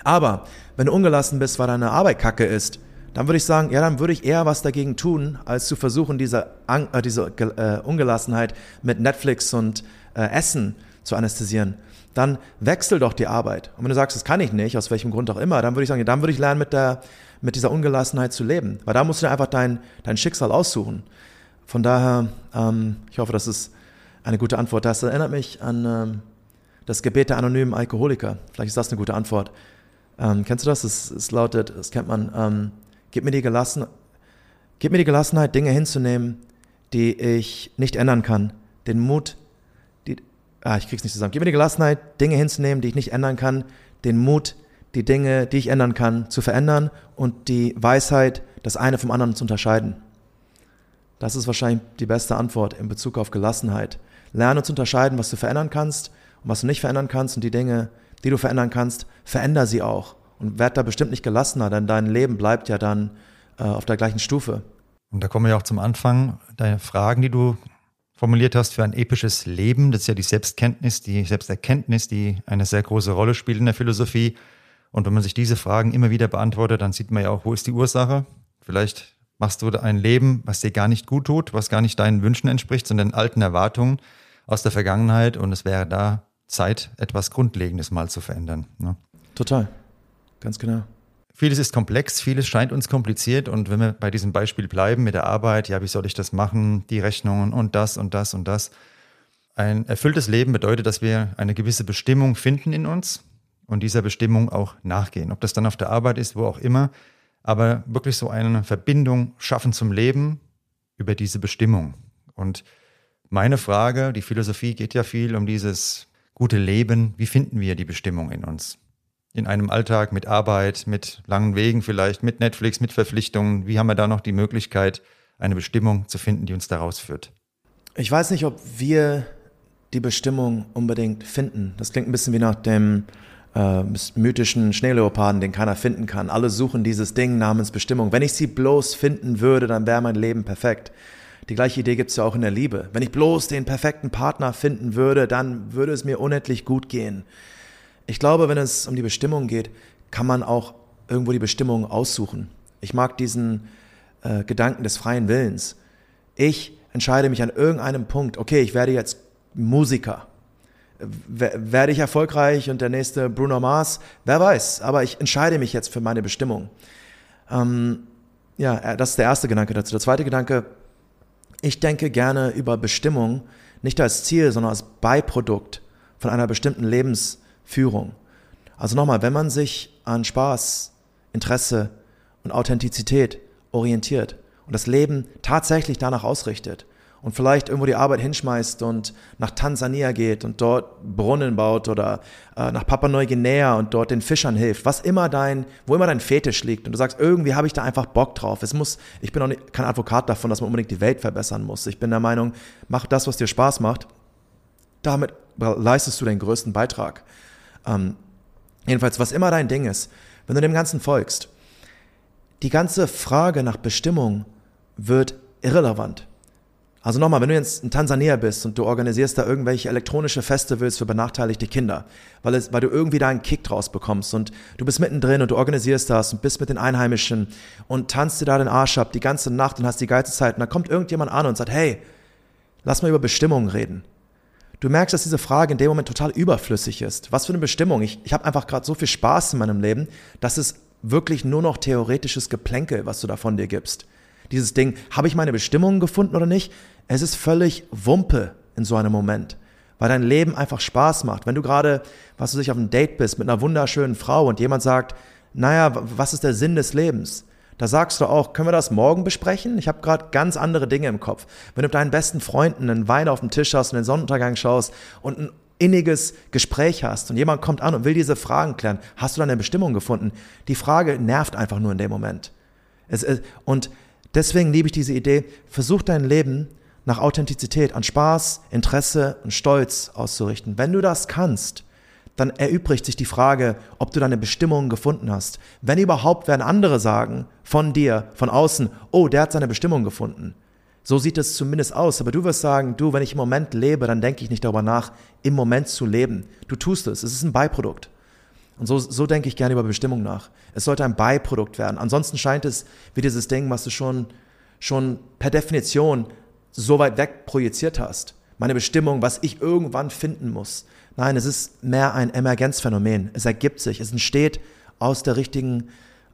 Aber wenn du ungelassen bist, weil deine Arbeit kacke ist, dann würde ich sagen, ja, dann würde ich eher was dagegen tun, als zu versuchen, diese, äh, diese äh, Ungelassenheit mit Netflix und äh, Essen zu anästhesieren. Dann wechsel doch die Arbeit. Und wenn du sagst, das kann ich nicht, aus welchem Grund auch immer, dann würde ich sagen, dann würde ich lernen, mit, der, mit dieser Ungelassenheit zu leben. Weil da musst du dir einfach dein, dein Schicksal aussuchen. Von daher, ähm, ich hoffe, das ist eine gute Antwort. Das erinnert mich an ähm, das Gebet der anonymen Alkoholiker. Vielleicht ist das eine gute Antwort. Ähm, kennst du das? Es, es lautet, das kennt man, ähm, gib, mir die Gelassen, gib mir die Gelassenheit, Dinge hinzunehmen, die ich nicht ändern kann. Den Mut, ah, ich krieg's nicht zusammen. Gib mir die Gelassenheit, Dinge hinzunehmen, die ich nicht ändern kann. Den Mut, die Dinge, die ich ändern kann, zu verändern und die Weisheit, das eine vom anderen zu unterscheiden. Das ist wahrscheinlich die beste Antwort in Bezug auf Gelassenheit. Lerne zu unterscheiden, was du verändern kannst und was du nicht verändern kannst und die Dinge, die du verändern kannst, veränder sie auch und werd da bestimmt nicht gelassener, denn dein Leben bleibt ja dann äh, auf der gleichen Stufe. Und da kommen wir ja auch zum Anfang. Deine Fragen, die du formuliert hast für ein episches Leben, das ist ja die Selbstkenntnis, die Selbsterkenntnis, die eine sehr große Rolle spielt in der Philosophie. Und wenn man sich diese Fragen immer wieder beantwortet, dann sieht man ja auch, wo ist die Ursache? Vielleicht machst du ein Leben, was dir gar nicht gut tut, was gar nicht deinen Wünschen entspricht, sondern alten Erwartungen aus der Vergangenheit. Und es wäre da Zeit, etwas Grundlegendes mal zu verändern. Ne? Total, ganz genau. Vieles ist komplex, vieles scheint uns kompliziert und wenn wir bei diesem Beispiel bleiben mit der Arbeit, ja, wie soll ich das machen, die Rechnungen und das und das und das. Ein erfülltes Leben bedeutet, dass wir eine gewisse Bestimmung finden in uns und dieser Bestimmung auch nachgehen. Ob das dann auf der Arbeit ist, wo auch immer, aber wirklich so eine Verbindung schaffen zum Leben über diese Bestimmung. Und meine Frage, die Philosophie geht ja viel um dieses gute Leben. Wie finden wir die Bestimmung in uns? In einem Alltag mit Arbeit, mit langen Wegen vielleicht, mit Netflix, mit Verpflichtungen. Wie haben wir da noch die Möglichkeit, eine Bestimmung zu finden, die uns daraus führt? Ich weiß nicht, ob wir die Bestimmung unbedingt finden. Das klingt ein bisschen wie nach dem äh, mythischen Schneeleoparden, den keiner finden kann. Alle suchen dieses Ding namens Bestimmung. Wenn ich sie bloß finden würde, dann wäre mein Leben perfekt. Die gleiche Idee gibt es ja auch in der Liebe. Wenn ich bloß den perfekten Partner finden würde, dann würde es mir unendlich gut gehen. Ich glaube, wenn es um die Bestimmung geht, kann man auch irgendwo die Bestimmung aussuchen. Ich mag diesen äh, Gedanken des freien Willens. Ich entscheide mich an irgendeinem Punkt, okay, ich werde jetzt Musiker werde ich erfolgreich und der nächste Bruno Mars, wer weiß, aber ich entscheide mich jetzt für meine Bestimmung. Ähm, ja, äh, das ist der erste Gedanke dazu. Der zweite Gedanke, ich denke gerne über Bestimmung nicht als Ziel, sondern als Beiprodukt von einer bestimmten Lebensführung. Also nochmal, wenn man sich an Spaß, Interesse und Authentizität orientiert und das Leben tatsächlich danach ausrichtet, und vielleicht irgendwo die Arbeit hinschmeißt und nach Tansania geht und dort Brunnen baut oder äh, nach Papua-Neuguinea und dort den Fischern hilft, was immer dein, wo immer dein Fetisch liegt und du sagst, irgendwie habe ich da einfach Bock drauf. Es muss, ich bin auch nicht, kein Advokat davon, dass man unbedingt die Welt verbessern muss. Ich bin der Meinung, mach das, was dir Spaß macht. Damit leistest du den größten Beitrag. Ähm, jedenfalls, was immer dein Ding ist, wenn du dem Ganzen folgst, die ganze Frage nach Bestimmung wird irrelevant. Also nochmal, wenn du jetzt in Tansania bist und du organisierst da irgendwelche elektronische Festivals für benachteiligte Kinder, weil, es, weil du irgendwie da einen Kick draus bekommst und du bist mittendrin und du organisierst das und bist mit den Einheimischen und tanzt dir da den Arsch ab die ganze Nacht und hast die geilste Zeit und dann kommt irgendjemand an und sagt, hey, lass mal über Bestimmungen reden. Du merkst, dass diese Frage in dem Moment total überflüssig ist. Was für eine Bestimmung? Ich, ich habe einfach gerade so viel Spaß in meinem Leben, dass es wirklich nur noch theoretisches Geplänkel, was du da von dir gibst dieses Ding, habe ich meine Bestimmung gefunden oder nicht? Es ist völlig Wumpe in so einem Moment, weil dein Leben einfach Spaß macht. Wenn du gerade, was du sich auf einem Date bist mit einer wunderschönen Frau und jemand sagt, naja, was ist der Sinn des Lebens? Da sagst du auch, können wir das morgen besprechen? Ich habe gerade ganz andere Dinge im Kopf. Wenn du mit deinen besten Freunden einen Wein auf dem Tisch hast und den Sonnenuntergang schaust und ein inniges Gespräch hast und jemand kommt an und will diese Fragen klären, hast du dann eine Bestimmung gefunden? Die Frage nervt einfach nur in dem Moment. Es, und Deswegen liebe ich diese Idee, versuch dein Leben nach Authentizität, an Spaß, Interesse und Stolz auszurichten. Wenn du das kannst, dann erübrigt sich die Frage, ob du deine Bestimmung gefunden hast. Wenn überhaupt, werden andere sagen von dir, von außen, oh, der hat seine Bestimmung gefunden. So sieht es zumindest aus. Aber du wirst sagen, du, wenn ich im Moment lebe, dann denke ich nicht darüber nach, im Moment zu leben. Du tust es. Es ist ein Beiprodukt. Und so, so denke ich gerne über Bestimmung nach. Es sollte ein Beiprodukt werden. Ansonsten scheint es wie dieses Ding, was du schon, schon per Definition so weit weg projiziert hast. Meine Bestimmung, was ich irgendwann finden muss. Nein, es ist mehr ein Emergenzphänomen. Es ergibt sich. Es entsteht aus der richtigen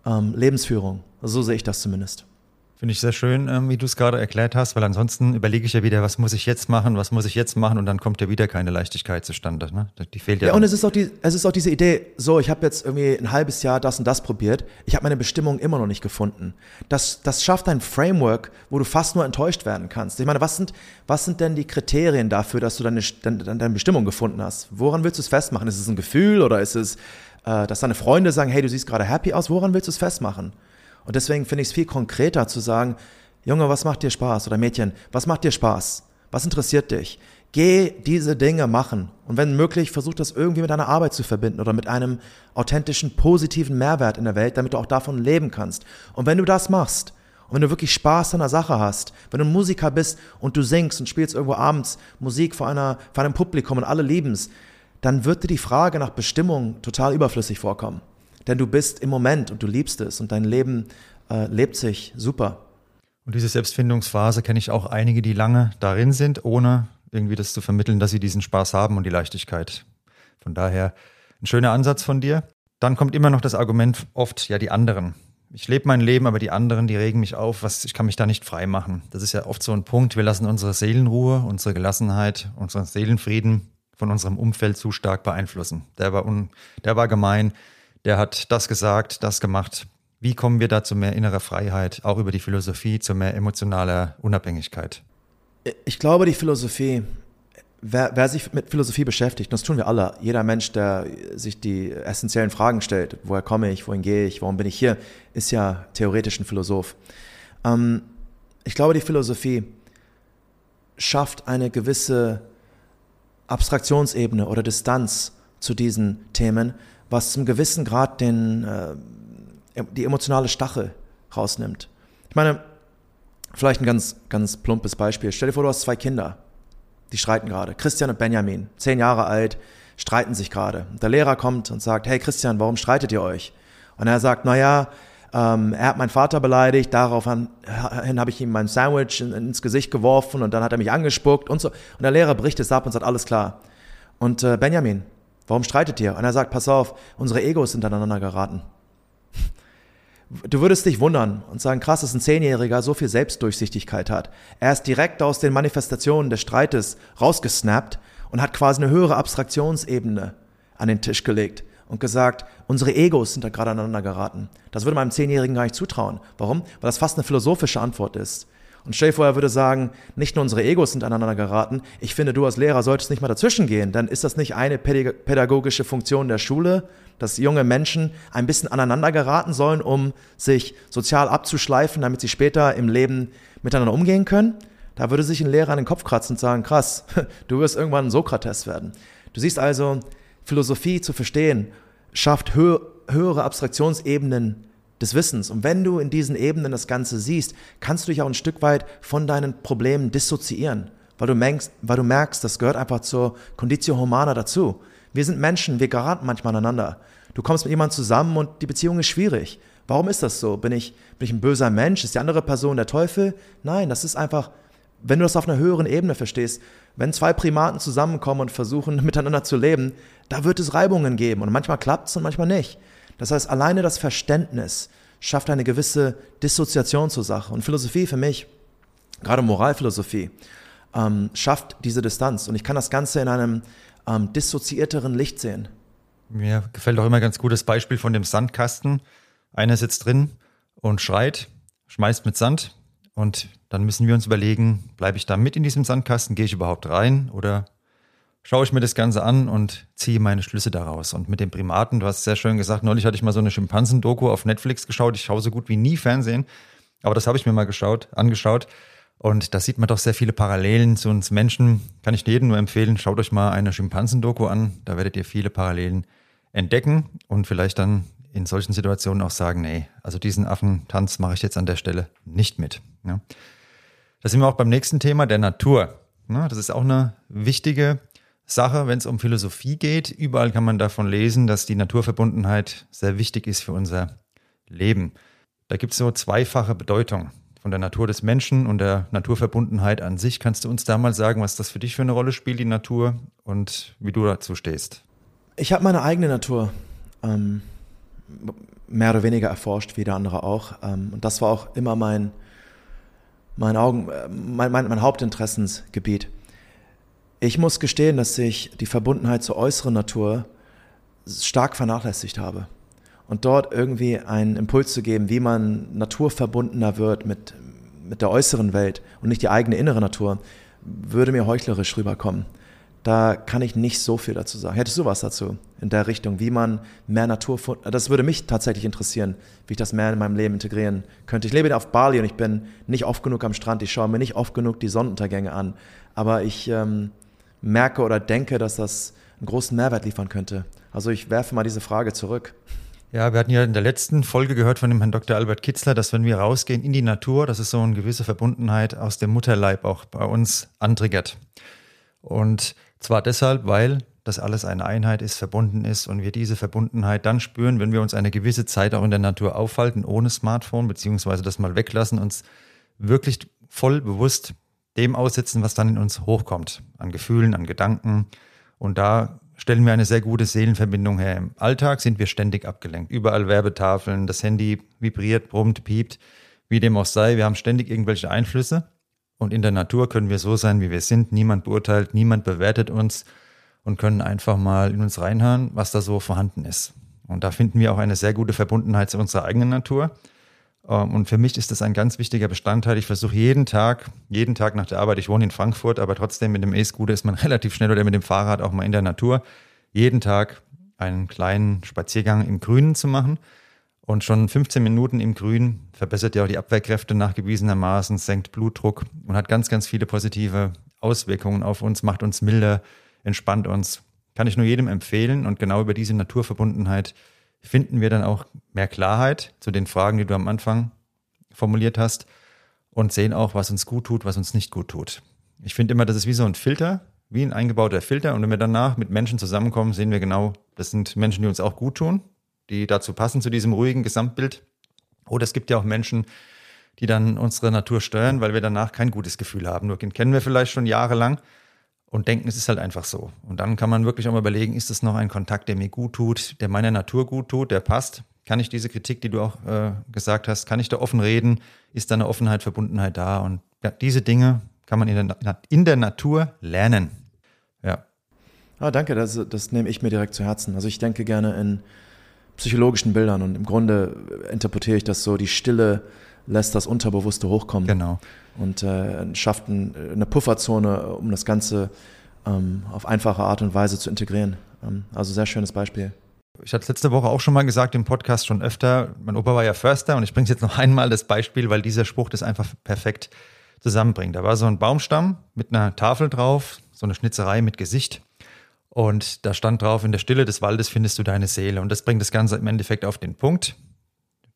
ähm, Lebensführung. So sehe ich das zumindest. Finde ich sehr schön, ähm, wie du es gerade erklärt hast, weil ansonsten überlege ich ja wieder, was muss ich jetzt machen, was muss ich jetzt machen und dann kommt ja wieder keine Leichtigkeit zustande. Ne? Die fehlt ja. Ja, und es ist, auch die, es ist auch diese Idee, so, ich habe jetzt irgendwie ein halbes Jahr das und das probiert, ich habe meine Bestimmung immer noch nicht gefunden. Das, das schafft ein Framework, wo du fast nur enttäuscht werden kannst. Ich meine, was sind, was sind denn die Kriterien dafür, dass du deine, deine, deine Bestimmung gefunden hast? Woran willst du es festmachen? Ist es ein Gefühl oder ist es, äh, dass deine Freunde sagen, hey, du siehst gerade happy aus? Woran willst du es festmachen? Und deswegen finde ich es viel konkreter zu sagen, Junge, was macht dir Spaß? Oder Mädchen, was macht dir Spaß? Was interessiert dich? Geh diese Dinge machen. Und wenn möglich, versuch das irgendwie mit deiner Arbeit zu verbinden oder mit einem authentischen, positiven Mehrwert in der Welt, damit du auch davon leben kannst. Und wenn du das machst, und wenn du wirklich Spaß an der Sache hast, wenn du ein Musiker bist und du singst und spielst irgendwo abends Musik vor, einer, vor einem Publikum und alle lieben es, dann wird dir die Frage nach Bestimmung total überflüssig vorkommen. Denn du bist im Moment und du liebst es und dein Leben äh, lebt sich super. Und diese Selbstfindungsphase kenne ich auch einige, die lange darin sind, ohne irgendwie das zu vermitteln, dass sie diesen Spaß haben und die Leichtigkeit. Von daher ein schöner Ansatz von dir. Dann kommt immer noch das Argument oft, ja, die anderen. Ich lebe mein Leben, aber die anderen, die regen mich auf, was, ich kann mich da nicht frei machen. Das ist ja oft so ein Punkt, wir lassen unsere Seelenruhe, unsere Gelassenheit, unseren Seelenfrieden von unserem Umfeld zu stark beeinflussen. Der war, un, der war gemein, der hat das gesagt, das gemacht. Wie kommen wir da zu mehr innerer Freiheit, auch über die Philosophie, zu mehr emotionaler Unabhängigkeit? Ich glaube, die Philosophie, wer, wer, sich mit Philosophie beschäftigt, das tun wir alle, jeder Mensch, der sich die essentiellen Fragen stellt, woher komme ich, wohin gehe ich, warum bin ich hier, ist ja theoretisch ein Philosoph. Ähm, ich glaube, die Philosophie schafft eine gewisse Abstraktionsebene oder Distanz zu diesen Themen, was zum gewissen Grad den, äh, die emotionale Stachel rausnimmt. Ich meine, vielleicht ein ganz, ganz plumpes Beispiel. Stell dir vor, du hast zwei Kinder, die streiten gerade. Christian und Benjamin, zehn Jahre alt, streiten sich gerade. Der Lehrer kommt und sagt, hey Christian, warum streitet ihr euch? Und er sagt, naja, ähm, er hat meinen Vater beleidigt, daraufhin habe ich ihm mein Sandwich ins Gesicht geworfen und dann hat er mich angespuckt und so. Und der Lehrer bricht es ab und sagt, alles klar. Und äh, Benjamin, Warum streitet ihr? Und er sagt, pass auf, unsere Egos sind aneinander geraten. Du würdest dich wundern und sagen, krass, dass ein Zehnjähriger so viel Selbstdurchsichtigkeit hat. Er ist direkt aus den Manifestationen des Streites rausgesnappt und hat quasi eine höhere Abstraktionsebene an den Tisch gelegt und gesagt, unsere Egos sind da gerade aneinander geraten. Das würde meinem Zehnjährigen gar nicht zutrauen. Warum? Weil das fast eine philosophische Antwort ist. Und stell dir vor, er würde sagen, nicht nur unsere Egos sind aneinander geraten, ich finde, du als Lehrer solltest nicht mal dazwischen gehen, dann ist das nicht eine pädagogische Funktion der Schule, dass junge Menschen ein bisschen aneinander geraten sollen, um sich sozial abzuschleifen, damit sie später im Leben miteinander umgehen können? Da würde sich ein Lehrer an den Kopf kratzen und sagen, krass, (laughs) du wirst irgendwann ein Sokrates werden. Du siehst also, Philosophie zu verstehen, schafft hö höhere Abstraktionsebenen des Wissens. Und wenn du in diesen Ebenen das Ganze siehst, kannst du dich auch ein Stück weit von deinen Problemen dissoziieren, weil du merkst, weil du merkst das gehört einfach zur Conditio Humana dazu. Wir sind Menschen, wir geraten manchmal aneinander. Du kommst mit jemandem zusammen und die Beziehung ist schwierig. Warum ist das so? Bin ich, bin ich ein böser Mensch? Ist die andere Person der Teufel? Nein, das ist einfach, wenn du das auf einer höheren Ebene verstehst, wenn zwei Primaten zusammenkommen und versuchen (laughs) miteinander zu leben, da wird es Reibungen geben und manchmal klappt es und manchmal nicht. Das heißt, alleine das Verständnis schafft eine gewisse Dissoziation zur Sache. Und Philosophie für mich, gerade Moralphilosophie, ähm, schafft diese Distanz. Und ich kann das Ganze in einem ähm, dissoziierteren Licht sehen. Mir gefällt auch immer ganz gutes Beispiel von dem Sandkasten. Einer sitzt drin und schreit, schmeißt mit Sand. Und dann müssen wir uns überlegen, bleibe ich da mit in diesem Sandkasten? Gehe ich überhaupt rein oder schaue ich mir das Ganze an und ziehe meine Schlüsse daraus. Und mit den Primaten, du hast sehr schön gesagt, neulich hatte ich mal so eine Schimpansen-Doku auf Netflix geschaut. Ich schaue so gut wie nie Fernsehen, aber das habe ich mir mal geschaut, angeschaut. Und da sieht man doch sehr viele Parallelen zu uns Menschen. Kann ich jedem nur empfehlen, schaut euch mal eine Schimpansendoku an. Da werdet ihr viele Parallelen entdecken und vielleicht dann in solchen Situationen auch sagen, nee, also diesen Affentanz mache ich jetzt an der Stelle nicht mit. Ja. Da sind wir auch beim nächsten Thema, der Natur. Ja, das ist auch eine wichtige Sache, wenn es um Philosophie geht. Überall kann man davon lesen, dass die Naturverbundenheit sehr wichtig ist für unser Leben. Da gibt es so zweifache Bedeutung von der Natur des Menschen und der Naturverbundenheit an sich. Kannst du uns da mal sagen, was das für dich für eine Rolle spielt, die Natur, und wie du dazu stehst? Ich habe meine eigene Natur ähm, mehr oder weniger erforscht, wie der andere auch. Ähm, und das war auch immer mein, mein, Augen, äh, mein, mein, mein Hauptinteressensgebiet. Ich muss gestehen, dass ich die Verbundenheit zur äußeren Natur stark vernachlässigt habe. Und dort irgendwie einen Impuls zu geben, wie man naturverbundener wird mit, mit der äußeren Welt und nicht die eigene innere Natur, würde mir heuchlerisch rüberkommen. Da kann ich nicht so viel dazu sagen. Hättest du was dazu in der Richtung, wie man mehr Natur, das würde mich tatsächlich interessieren, wie ich das mehr in meinem Leben integrieren könnte. Ich lebe auf Bali und ich bin nicht oft genug am Strand, ich schaue mir nicht oft genug die Sonnenuntergänge an, aber ich ähm, merke oder denke, dass das einen großen Mehrwert liefern könnte. Also ich werfe mal diese Frage zurück. Ja, wir hatten ja in der letzten Folge gehört von dem Herrn Dr. Albert Kitzler, dass wenn wir rausgehen in die Natur, dass es so eine gewisse Verbundenheit aus dem Mutterleib auch bei uns antriggert. Und zwar deshalb, weil das alles eine Einheit ist, verbunden ist und wir diese Verbundenheit dann spüren, wenn wir uns eine gewisse Zeit auch in der Natur aufhalten, ohne Smartphone, beziehungsweise das mal weglassen, uns wirklich voll bewusst dem aussetzen, was dann in uns hochkommt, an Gefühlen, an Gedanken. Und da stellen wir eine sehr gute Seelenverbindung her. Im Alltag sind wir ständig abgelenkt. Überall Werbetafeln, das Handy vibriert, brummt, piept, wie dem auch sei. Wir haben ständig irgendwelche Einflüsse. Und in der Natur können wir so sein, wie wir sind. Niemand beurteilt, niemand bewertet uns und können einfach mal in uns reinhören, was da so vorhanden ist. Und da finden wir auch eine sehr gute Verbundenheit zu unserer eigenen Natur. Ähm, und für mich ist das ein ganz wichtiger Bestandteil. Ich versuche jeden Tag, jeden Tag nach der Arbeit, ich wohne in Frankfurt, aber trotzdem mit dem E-Scooter ist man (laughs) relativ schnell oder mit dem Fahrrad auch mal in der Natur, jeden Tag einen kleinen Spaziergang im Grünen zu machen. Und schon 15 Minuten im Grün verbessert ja auch die Abwehrkräfte nachgewiesenermaßen, senkt Blutdruck und hat ganz, ganz viele positive Auswirkungen auf uns, macht uns milder, entspannt uns. Kann ich nur jedem empfehlen. Und genau über diese Naturverbundenheit finden wir dann auch mehr Klarheit zu den Fragen, die du am Anfang formuliert hast und sehen auch, was uns gut tut, was uns nicht gut tut. Ich finde immer, das ist wie so ein Filter, wie ein eingebauter Filter. Und wenn wir danach mit Menschen zusammenkommen, sehen wir genau, das sind Menschen, die uns auch gut tun, die dazu passen, zu diesem ruhigen Gesamtbild. Oder es gibt ja auch Menschen, die dann unsere Natur steuern, weil wir danach kein gutes Gefühl haben. Nur kennen wir vielleicht schon jahrelang und denken, es ist halt einfach so. Und dann kann man wirklich auch mal überlegen, ist es noch ein Kontakt, der mir gut tut, der meiner Natur gut tut, der passt? Kann ich diese Kritik, die du auch äh, gesagt hast, kann ich da offen reden? Ist da eine Offenheit, Verbundenheit da? Und ja, diese Dinge kann man in der, in der Natur lernen. Ja. Ah, danke, das, das nehme ich mir direkt zu Herzen. Also ich denke gerne in psychologischen Bildern und im Grunde interpretiere ich das so, die Stille lässt das Unterbewusste hochkommen. Genau. Und äh, schafft ein, eine Pufferzone, um das Ganze ähm, auf einfache Art und Weise zu integrieren. Ähm, also sehr schönes Beispiel. Ich hatte es letzte Woche auch schon mal gesagt im Podcast schon öfter. Mein Opa war ja Förster und ich bringe es jetzt noch einmal das Beispiel, weil dieser Spruch das einfach perfekt zusammenbringt. Da war so ein Baumstamm mit einer Tafel drauf, so eine Schnitzerei mit Gesicht. Und da stand drauf, in der Stille des Waldes findest du deine Seele. Und das bringt das Ganze im Endeffekt auf den Punkt.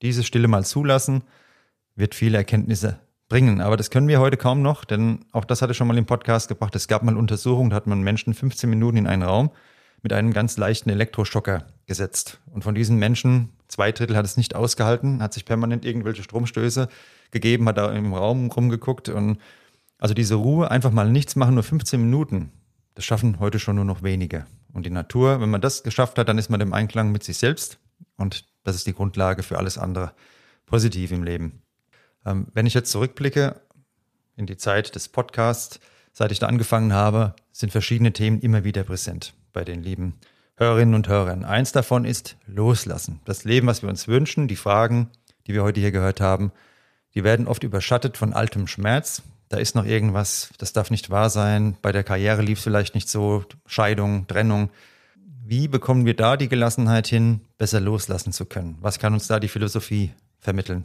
Diese Stille mal zulassen, wird viele Erkenntnisse bringen. Aber das können wir heute kaum noch, denn auch das hatte ich schon mal im Podcast gebracht. Es gab mal Untersuchungen, da hat man Menschen 15 Minuten in einen Raum mit einem ganz leichten Elektroschocker gesetzt. Und von diesen Menschen, zwei Drittel hat es nicht ausgehalten, hat sich permanent irgendwelche Stromstöße gegeben, hat da im Raum rumgeguckt. Und also diese Ruhe, einfach mal nichts machen, nur 15 Minuten, das schaffen heute schon nur noch wenige. Und die Natur, wenn man das geschafft hat, dann ist man im Einklang mit sich selbst. Und das ist die Grundlage für alles andere positiv im Leben. Ähm, wenn ich jetzt zurückblicke in die Zeit des Podcasts, seit ich da angefangen habe, sind verschiedene Themen immer wieder präsent bei den lieben Hörerinnen und Hörern. Eins davon ist Loslassen. Das Leben, was wir uns wünschen, die Fragen, die wir heute hier gehört haben, die werden oft überschattet von altem Schmerz. Da ist noch irgendwas, das darf nicht wahr sein. Bei der Karriere lief es vielleicht nicht so. Scheidung, Trennung. Wie bekommen wir da die Gelassenheit hin, besser loslassen zu können? Was kann uns da die Philosophie vermitteln?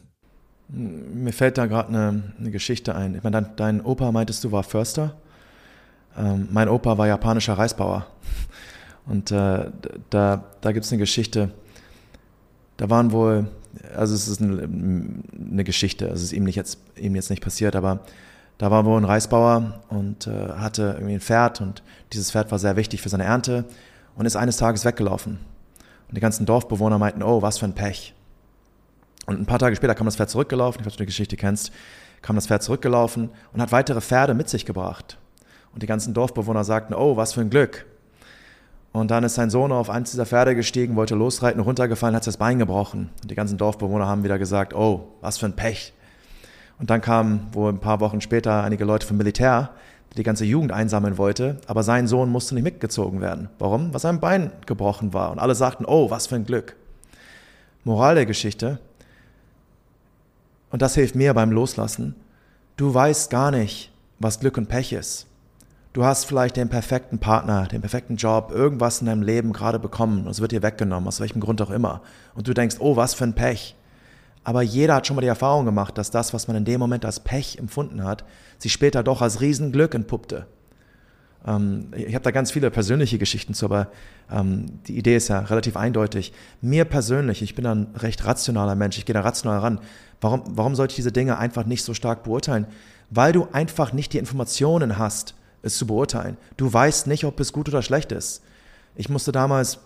Mir fällt da gerade eine, eine, Geschichte ein. Ich meine, dein, dein, Opa meintest du war Förster. Ähm, mein Opa war japanischer Reisbauer. Und äh, da, da gibt es eine Geschichte. Da waren wohl, also es ist eine, eine Geschichte, also es ist ihm, nicht jetzt, ihm jetzt nicht passiert, aber da war wohl ein Reisbauer und äh, hatte irgendwie ein Pferd und dieses Pferd war sehr wichtig für seine Ernte und ist eines Tages weggelaufen. Und die ganzen Dorfbewohner meinten, oh, was für ein Pech. Und ein paar Tage später kam das Pferd zurückgelaufen, ich weiß, ob du die Geschichte kennst, kam das Pferd zurückgelaufen und hat weitere Pferde mit sich gebracht. Und die ganzen Dorfbewohner sagten, oh, was für ein Glück. Und dann ist sein Sohn auf eins dieser Pferde gestiegen, wollte losreiten, runtergefallen, hat sich das Bein gebrochen. Und die ganzen Dorfbewohner haben wieder gesagt, oh, was für ein Pech. Und dann kamen wohl ein paar Wochen später einige Leute vom Militär, die die ganze Jugend einsammeln wollte, aber sein Sohn musste nicht mitgezogen werden. Warum? Weil sein Bein gebrochen war. Und alle sagten, oh, was für ein Glück. Moral der Geschichte, und das hilft mir beim Loslassen, du weißt gar nicht, was Glück und Pech ist. Du hast vielleicht den perfekten Partner, den perfekten Job, irgendwas in deinem Leben gerade bekommen und es wird dir weggenommen, aus welchem Grund auch immer. Und du denkst, oh, was für ein Pech. Aber jeder hat schon mal die Erfahrung gemacht, dass das, was man in dem Moment als Pech empfunden hat, sich später doch als Riesenglück entpuppte. Ähm, ich habe da ganz viele persönliche Geschichten zu, aber ähm, die Idee ist ja relativ eindeutig. Mir persönlich, ich bin ein recht rationaler Mensch, ich gehe da rational ran. Warum, warum sollte ich diese Dinge einfach nicht so stark beurteilen? Weil du einfach nicht die Informationen hast, es zu beurteilen. Du weißt nicht, ob es gut oder schlecht ist. Ich musste damals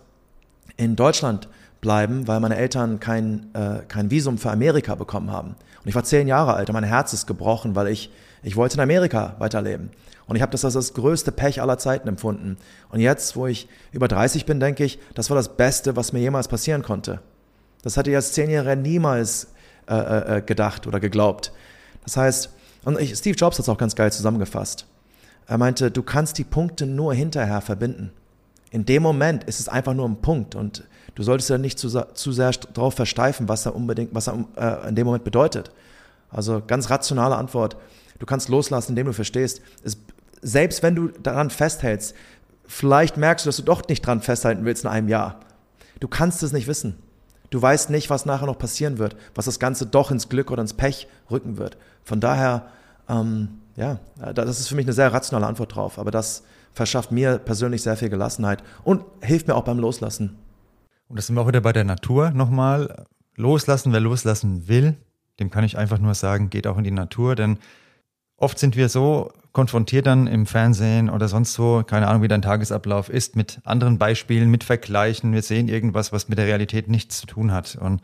in Deutschland bleiben, weil meine Eltern kein, äh, kein Visum für Amerika bekommen haben. Und ich war zehn Jahre alt und mein Herz ist gebrochen, weil ich, ich wollte in Amerika weiterleben. Und ich habe das als das größte Pech aller Zeiten empfunden. Und jetzt, wo ich über 30 bin, denke ich, das war das Beste, was mir jemals passieren konnte. Das hatte ich als Zehnjähriger niemals äh, äh, äh, gedacht oder geglaubt. Das heißt, und ich, Steve Jobs hat es auch ganz geil zusammengefasst. Er meinte, du kannst die Punkte nur hinterher verbinden. In dem Moment ist es einfach nur ein Punkt und du solltest ja nicht zu, zu sehr darauf versteifen, was er unbedingt, was er äh, in dem Moment bedeutet. Also ganz rationale Antwort. Du kannst loslassen, indem du verstehst. Es, selbst wenn du daran festhältst, vielleicht merkst du, dass du doch nicht daran festhalten willst in einem Jahr. Du kannst es nicht wissen. Du weißt nicht, was nachher noch passieren wird, was das Ganze doch ins Glück oder ins Pech rücken wird. Von daher, ähm, ja, das ist für mich eine sehr rationale Antwort drauf. Aber das verschafft mir persönlich sehr viel Gelassenheit und hilft mir auch beim Loslassen. Und das sind wir auch wieder bei der Natur nochmal. Loslassen, wer loslassen will, dem kann ich einfach nur sagen, geht auch in die Natur, denn oft sind wir so konfrontiert dann im Fernsehen oder sonst so, keine Ahnung, wie dein Tagesablauf ist, mit anderen Beispielen, mit Vergleichen. Wir sehen irgendwas, was mit der Realität nichts zu tun hat. Und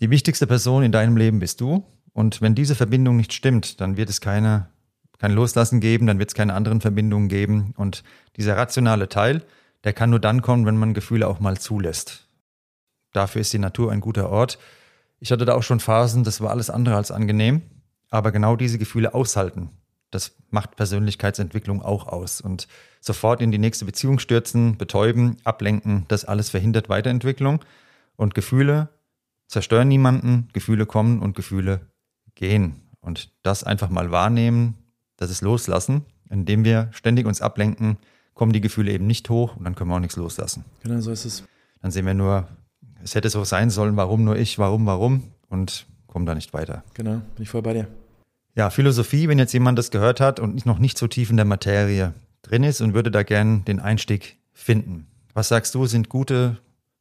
die wichtigste Person in deinem Leben bist du. Und wenn diese Verbindung nicht stimmt, dann wird es keine, kein Loslassen geben, dann wird es keine anderen Verbindungen geben. Und dieser rationale Teil, der kann nur dann kommen, wenn man Gefühle auch mal zulässt. Dafür ist die Natur ein guter Ort. Ich hatte da auch schon Phasen, das war alles andere als angenehm, aber genau diese Gefühle aushalten, das macht Persönlichkeitsentwicklung auch aus. Und sofort in die nächste Beziehung stürzen, betäuben, ablenken, das alles verhindert Weiterentwicklung. Und Gefühle zerstören niemanden, Gefühle kommen und Gefühle gehen. Und das einfach mal wahrnehmen, das ist loslassen, indem wir ständig uns ablenken, kommen die Gefühle eben nicht hoch und dann können wir auch nichts loslassen. Genau, so ist es. Dann sehen wir nur, es hätte so sein sollen, warum nur ich, warum, warum und kommen da nicht weiter. Genau, bin ich voll bei dir. Ja, Philosophie, wenn jetzt jemand das gehört hat und noch nicht so tief in der Materie drin ist und würde da gern den Einstieg finden. Was sagst du, sind gute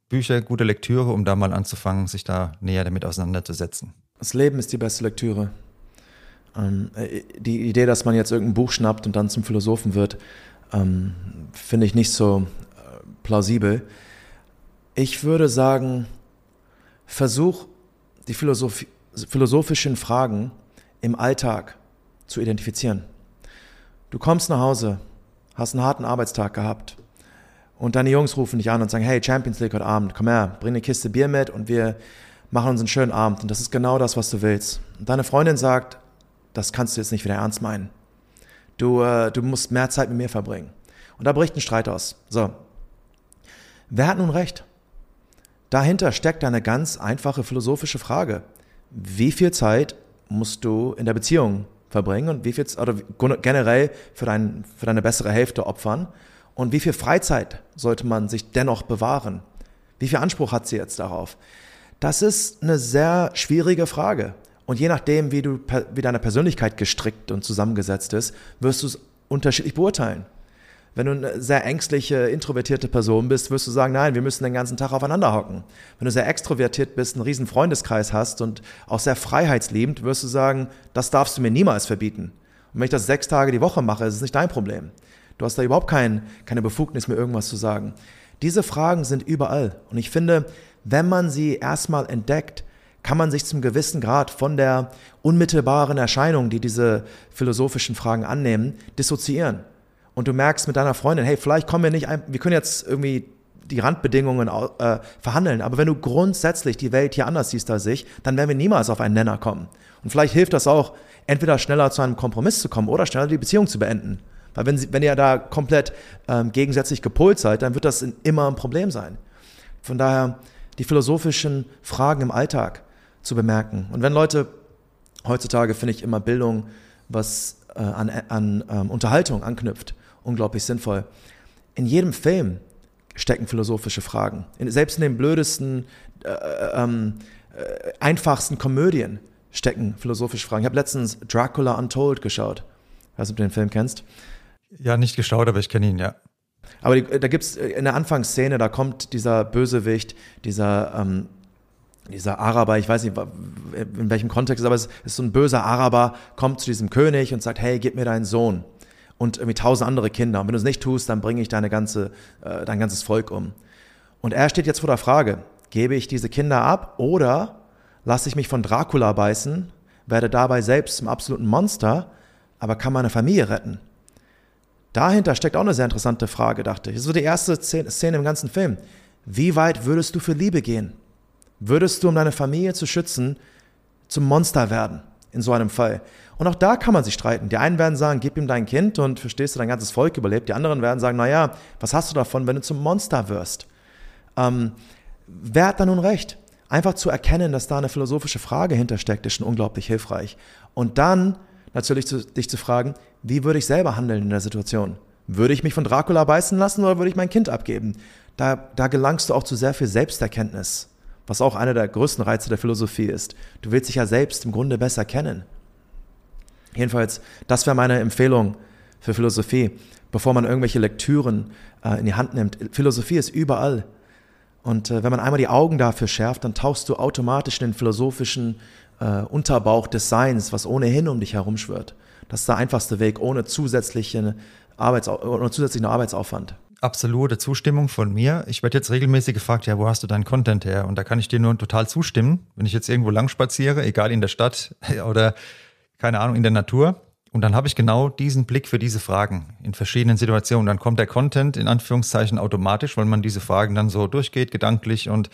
Bücher, gute Lektüre, um da mal anzufangen, sich da näher damit auseinanderzusetzen? Das Leben ist die beste Lektüre. Ähm, äh, die Idee, dass man jetzt irgendein Buch schnappt und dann zum Philosophen wird, ähm, finde ich nicht so äh, plausibel. Ich würde sagen, versuch die Philosoph philosophischen Fragen im Alltag zu identifizieren. Du kommst nach Hause, hast einen harten Arbeitstag gehabt und deine Jungs rufen dich an und sagen, hey, Champions League heute Abend, komm her, bring eine Kiste Bier mit und wir machen uns einen schönen Abend und das ist genau das, was du willst. Und deine Freundin sagt, das kannst du jetzt nicht wieder ernst meinen. Du, äh, du musst mehr Zeit mit mir verbringen. Und da bricht ein Streit aus. So. Wer hat nun recht? Dahinter steckt eine ganz einfache philosophische Frage. Wie viel Zeit musst du in der Beziehung verbringen und wie viel, oder generell für, dein, für deine bessere Hälfte opfern? Und wie viel Freizeit sollte man sich dennoch bewahren? Wie viel Anspruch hat sie jetzt darauf? Das ist eine sehr schwierige Frage. Und je nachdem, wie, du, wie deine Persönlichkeit gestrickt und zusammengesetzt ist, wirst du es unterschiedlich beurteilen. Wenn du eine sehr ängstliche, introvertierte Person bist, wirst du sagen, nein, wir müssen den ganzen Tag aufeinander hocken. Wenn du sehr extrovertiert bist, einen riesen Freundeskreis hast und auch sehr freiheitsliebend, wirst du sagen, das darfst du mir niemals verbieten. Und wenn ich das sechs Tage die Woche mache, ist es nicht dein Problem. Du hast da überhaupt kein, keine Befugnis, mir irgendwas zu sagen. Diese Fragen sind überall. Und ich finde, wenn man sie erstmal entdeckt, kann man sich zum gewissen Grad von der unmittelbaren Erscheinung, die diese philosophischen Fragen annehmen, dissoziieren und du merkst mit deiner Freundin, hey, vielleicht kommen wir nicht, ein, wir können jetzt irgendwie die Randbedingungen äh, verhandeln, aber wenn du grundsätzlich die Welt hier anders siehst als ich, dann werden wir niemals auf einen Nenner kommen. Und vielleicht hilft das auch, entweder schneller zu einem Kompromiss zu kommen oder schneller die Beziehung zu beenden. Weil wenn, sie, wenn ihr da komplett ähm, gegensätzlich gepolt seid, dann wird das immer ein Problem sein. Von daher die philosophischen Fragen im Alltag zu bemerken. Und wenn Leute, heutzutage finde ich immer Bildung, was äh, an, an ähm, Unterhaltung anknüpft, unglaublich sinnvoll. In jedem Film stecken philosophische Fragen. Selbst in den blödesten, äh, äh, ähm, äh, einfachsten Komödien stecken philosophische Fragen. Ich habe letztens Dracula Untold geschaut. Ich weiß nicht, ob du den Film kennst. Ja, nicht geschaut, aber ich kenne ihn, ja. Aber die, da gibt es äh, in der Anfangsszene, da kommt dieser Bösewicht, dieser, ähm, dieser Araber, ich weiß nicht, in welchem Kontext, aber es ist so ein böser Araber, kommt zu diesem König und sagt, hey, gib mir deinen Sohn und irgendwie tausend andere Kinder. Und wenn du es nicht tust, dann bringe ich deine ganze, äh, dein ganzes Volk um. Und er steht jetzt vor der Frage, gebe ich diese Kinder ab oder lasse ich mich von Dracula beißen, werde dabei selbst zum absoluten Monster, aber kann meine Familie retten? Dahinter steckt auch eine sehr interessante Frage, dachte ich. Das ist so die erste Szene im ganzen Film. Wie weit würdest du für Liebe gehen? Würdest du, um deine Familie zu schützen, zum Monster werden? In so einem Fall. Und auch da kann man sich streiten. Die einen werden sagen, gib ihm dein Kind und verstehst du, dein ganzes Volk überlebt. Die anderen werden sagen, naja, was hast du davon, wenn du zum Monster wirst? Ähm, wer hat da nun recht? Einfach zu erkennen, dass da eine philosophische Frage hintersteckt, ist schon unglaublich hilfreich. Und dann natürlich zu, dich zu fragen, wie würde ich selber handeln in der Situation? Würde ich mich von Dracula beißen lassen oder würde ich mein Kind abgeben? Da, da gelangst du auch zu sehr viel Selbsterkenntnis was auch einer der größten Reize der Philosophie ist. Du willst dich ja selbst im Grunde besser kennen. Jedenfalls, das wäre meine Empfehlung für Philosophie, bevor man irgendwelche Lektüren äh, in die Hand nimmt. Philosophie ist überall. Und äh, wenn man einmal die Augen dafür schärft, dann tauchst du automatisch in den philosophischen äh, Unterbauch des Seins, was ohnehin um dich herum schwirrt. Das ist der einfachste Weg, ohne, zusätzliche Arbeits ohne zusätzlichen Arbeitsaufwand absolute Zustimmung von mir. Ich werde jetzt regelmäßig gefragt, ja, wo hast du deinen Content her? Und da kann ich dir nur total zustimmen, wenn ich jetzt irgendwo lang spaziere, egal in der Stadt (laughs) oder keine Ahnung, in der Natur. Und dann habe ich genau diesen Blick für diese Fragen in verschiedenen Situationen. Dann kommt der Content in Anführungszeichen automatisch, weil man diese Fragen dann so durchgeht, gedanklich. Und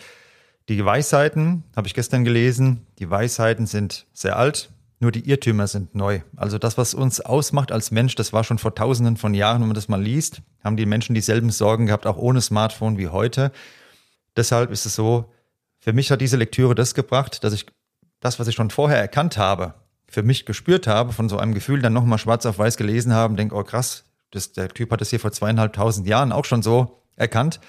die Weisheiten, habe ich gestern gelesen, die Weisheiten sind sehr alt, nur die Irrtümer sind neu. Also das, was uns ausmacht als Mensch, das war schon vor tausenden von Jahren, wenn man das mal liest, haben die Menschen dieselben Sorgen gehabt, auch ohne Smartphone wie heute. Deshalb ist es so, für mich hat diese Lektüre das gebracht, dass ich das, was ich schon vorher erkannt habe, für mich gespürt habe, von so einem Gefühl dann nochmal schwarz auf weiß gelesen habe, denke, oh krass, das, der Typ hat das hier vor zweieinhalbtausend Jahren auch schon so erkannt.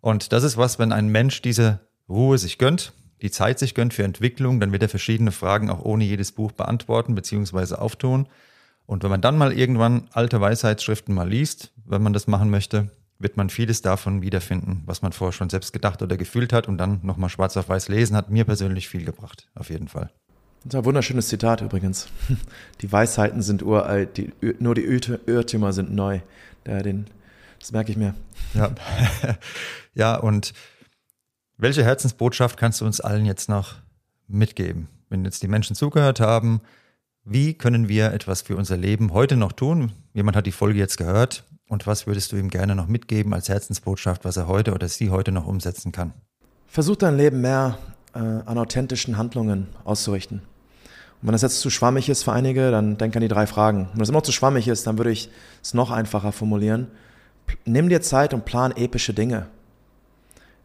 Und das ist was, wenn ein Mensch diese Ruhe sich gönnt, die Zeit sich gönnt für Entwicklung, dann wird er verschiedene Fragen auch ohne jedes Buch beantworten bzw. auftun. Und wenn man dann mal irgendwann alte Weisheitsschriften mal liest, wenn man das machen möchte, wird man vieles davon wiederfinden, was man vorher schon selbst gedacht oder gefühlt hat und dann nochmal schwarz auf weiß lesen, hat mir persönlich viel gebracht, auf jeden Fall. Das ist ein wunderschönes Zitat übrigens. (laughs) Die Weisheiten sind uralt, die, nur die Irrtümer sind neu. Den, das merke ich mir. Ja, (laughs) ja und welche Herzensbotschaft kannst du uns allen jetzt noch mitgeben? Wenn jetzt die Menschen zugehört haben, wie können wir etwas für unser Leben heute noch tun? Jemand hat die Folge jetzt gehört. Und was würdest du ihm gerne noch mitgeben als Herzensbotschaft, was er heute oder sie heute noch umsetzen kann? Versuch dein Leben mehr äh, an authentischen Handlungen auszurichten. Und wenn das jetzt zu schwammig ist für einige, dann denk an die drei Fragen. Wenn das immer zu schwammig ist, dann würde ich es noch einfacher formulieren. Nimm dir Zeit und plan epische Dinge.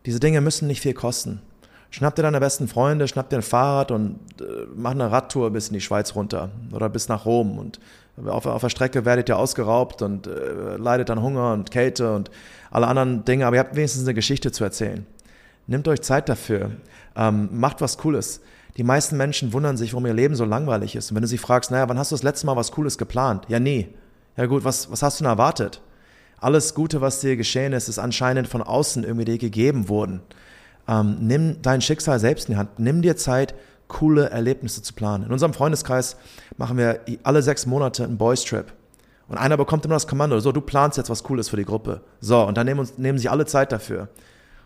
Diese Dinge müssen nicht viel kosten. Schnapp dir deine besten Freunde, schnapp dir ein Fahrrad und äh, mach eine Radtour bis in die Schweiz runter oder bis nach Rom. Und auf, auf der Strecke werdet ihr ausgeraubt und äh, leidet an Hunger und Kälte und alle anderen Dinge, aber ihr habt wenigstens eine Geschichte zu erzählen. Nehmt euch Zeit dafür. Ähm, macht was Cooles. Die meisten Menschen wundern sich, warum ihr Leben so langweilig ist. Und wenn du sie fragst, naja, wann hast du das letzte Mal was Cooles geplant? Ja, nie. Ja gut, was, was hast du denn erwartet? Alles Gute, was dir geschehen ist, ist anscheinend von außen irgendwie dir gegeben worden. Ähm, nimm dein Schicksal selbst in die Hand. Nimm dir Zeit, coole Erlebnisse zu planen. In unserem Freundeskreis machen wir alle sechs Monate einen Boys Trip. Und einer bekommt immer das Kommando, so, du planst jetzt was Cooles für die Gruppe. So, und dann nehmen, uns, nehmen sie alle Zeit dafür.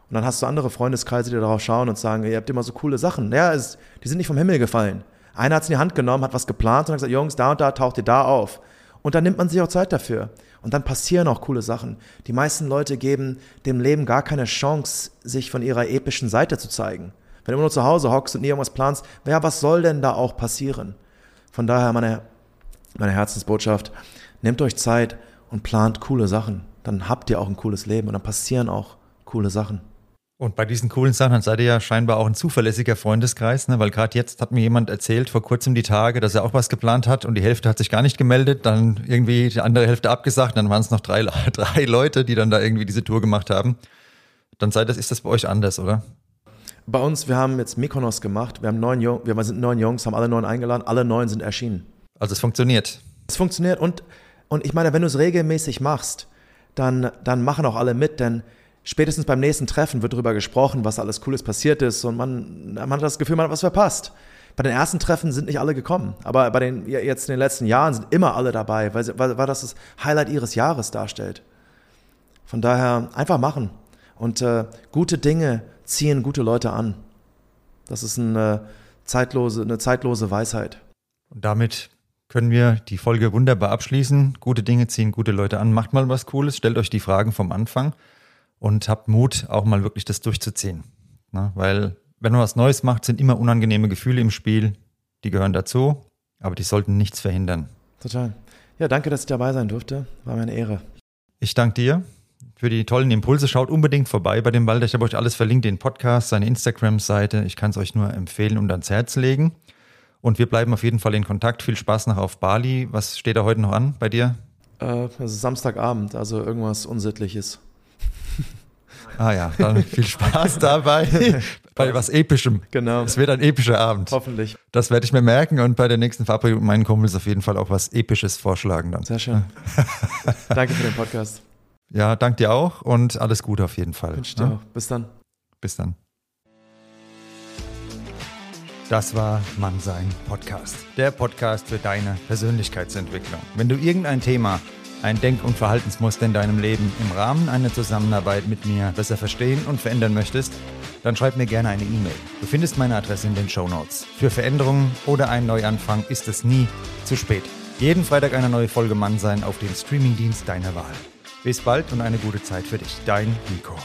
Und dann hast du andere Freundeskreise, die darauf schauen und sagen, ihr habt immer so coole Sachen. Ja, es, die sind nicht vom Himmel gefallen. Einer hat es in die Hand genommen, hat was geplant und hat gesagt, Jungs, da und da taucht ihr da auf. Und dann nimmt man sich auch Zeit dafür. Und dann passieren auch coole Sachen. Die meisten Leute geben dem Leben gar keine Chance, sich von ihrer epischen Seite zu zeigen. Wenn du immer nur zu Hause hockst und nie irgendwas planst, ja, was soll denn da auch passieren? Von daher meine, meine Herzensbotschaft, nehmt euch Zeit und plant coole Sachen. Dann habt ihr auch ein cooles Leben und dann passieren auch coole Sachen. Und bei diesen coolen Sachen seid ihr ja scheinbar auch ein zuverlässiger Freundeskreis, ne? weil gerade jetzt hat mir jemand erzählt, vor kurzem die Tage, dass er auch was geplant hat und die Hälfte hat sich gar nicht gemeldet, dann irgendwie die andere Hälfte abgesagt, dann waren es noch drei, (laughs) drei Leute, die dann da irgendwie diese Tour gemacht haben. Dann seid das, ist das bei euch anders, oder? Bei uns, wir haben jetzt Mykonos gemacht, wir haben neun Jungs, wir sind neun Jungs, haben alle neun eingeladen, alle neun sind erschienen. Also es funktioniert. Es funktioniert und, und ich meine, wenn du es regelmäßig machst, dann, dann machen auch alle mit, denn spätestens beim nächsten Treffen wird darüber gesprochen, was alles Cooles passiert ist und man, man hat das Gefühl, man hat was verpasst. Bei den ersten Treffen sind nicht alle gekommen, aber bei den jetzt in den letzten Jahren sind immer alle dabei, weil, weil, weil das das Highlight ihres Jahres darstellt. Von daher einfach machen und äh, gute Dinge ziehen gute Leute an. Das ist eine zeitlose, eine zeitlose Weisheit. Und damit können wir die Folge wunderbar abschließen. Gute Dinge ziehen gute Leute an. Macht mal was Cooles, stellt euch die Fragen vom Anfang und habt Mut, auch mal wirklich das durchzuziehen. Na, weil wenn man was Neues macht, sind immer unangenehme Gefühle im Spiel. Die gehören dazu, aber die sollten nichts verhindern. Total. Ja, danke, dass ich dabei sein durfte. War mir eine Ehre. Ich danke dir für die tollen Impulse. Schaut unbedingt vorbei bei dem Walter. Ich habe euch alles verlinkt, den Podcast, seine Instagram-Seite. Ich kann es euch nur empfehlen und ans Herz legen. Und wir bleiben auf jeden Fall in Kontakt. Viel Spaß noch auf Bali. Was steht da heute noch an bei dir? Äh, Samstagabend, also irgendwas Unsittliches. Ah ja, dann viel Spaß (laughs) dabei. (laughs) bei was Epischem. Genau. Es wird ein epischer Abend. Hoffentlich. Das werde ich mir merken und bei der nächsten Verabredung meinen Kumpels auf jeden Fall auch was Episches vorschlagen dann. Sehr schön. (laughs) danke für den Podcast. Ja, danke dir auch und alles Gute auf jeden Fall. Wünsche dir ja? auch. Bis dann. Bis dann. Das war Mannsein Podcast. Der Podcast für deine Persönlichkeitsentwicklung. Wenn du irgendein Thema ein Denk- und Verhaltensmuster in deinem Leben im Rahmen einer Zusammenarbeit mit mir besser verstehen und verändern möchtest, dann schreib mir gerne eine E-Mail. Du findest meine Adresse in den Show Notes. Für Veränderungen oder einen Neuanfang ist es nie zu spät. Jeden Freitag eine neue Folge Mann sein auf dem Streamingdienst deiner Wahl. Bis bald und eine gute Zeit für dich. Dein Nico.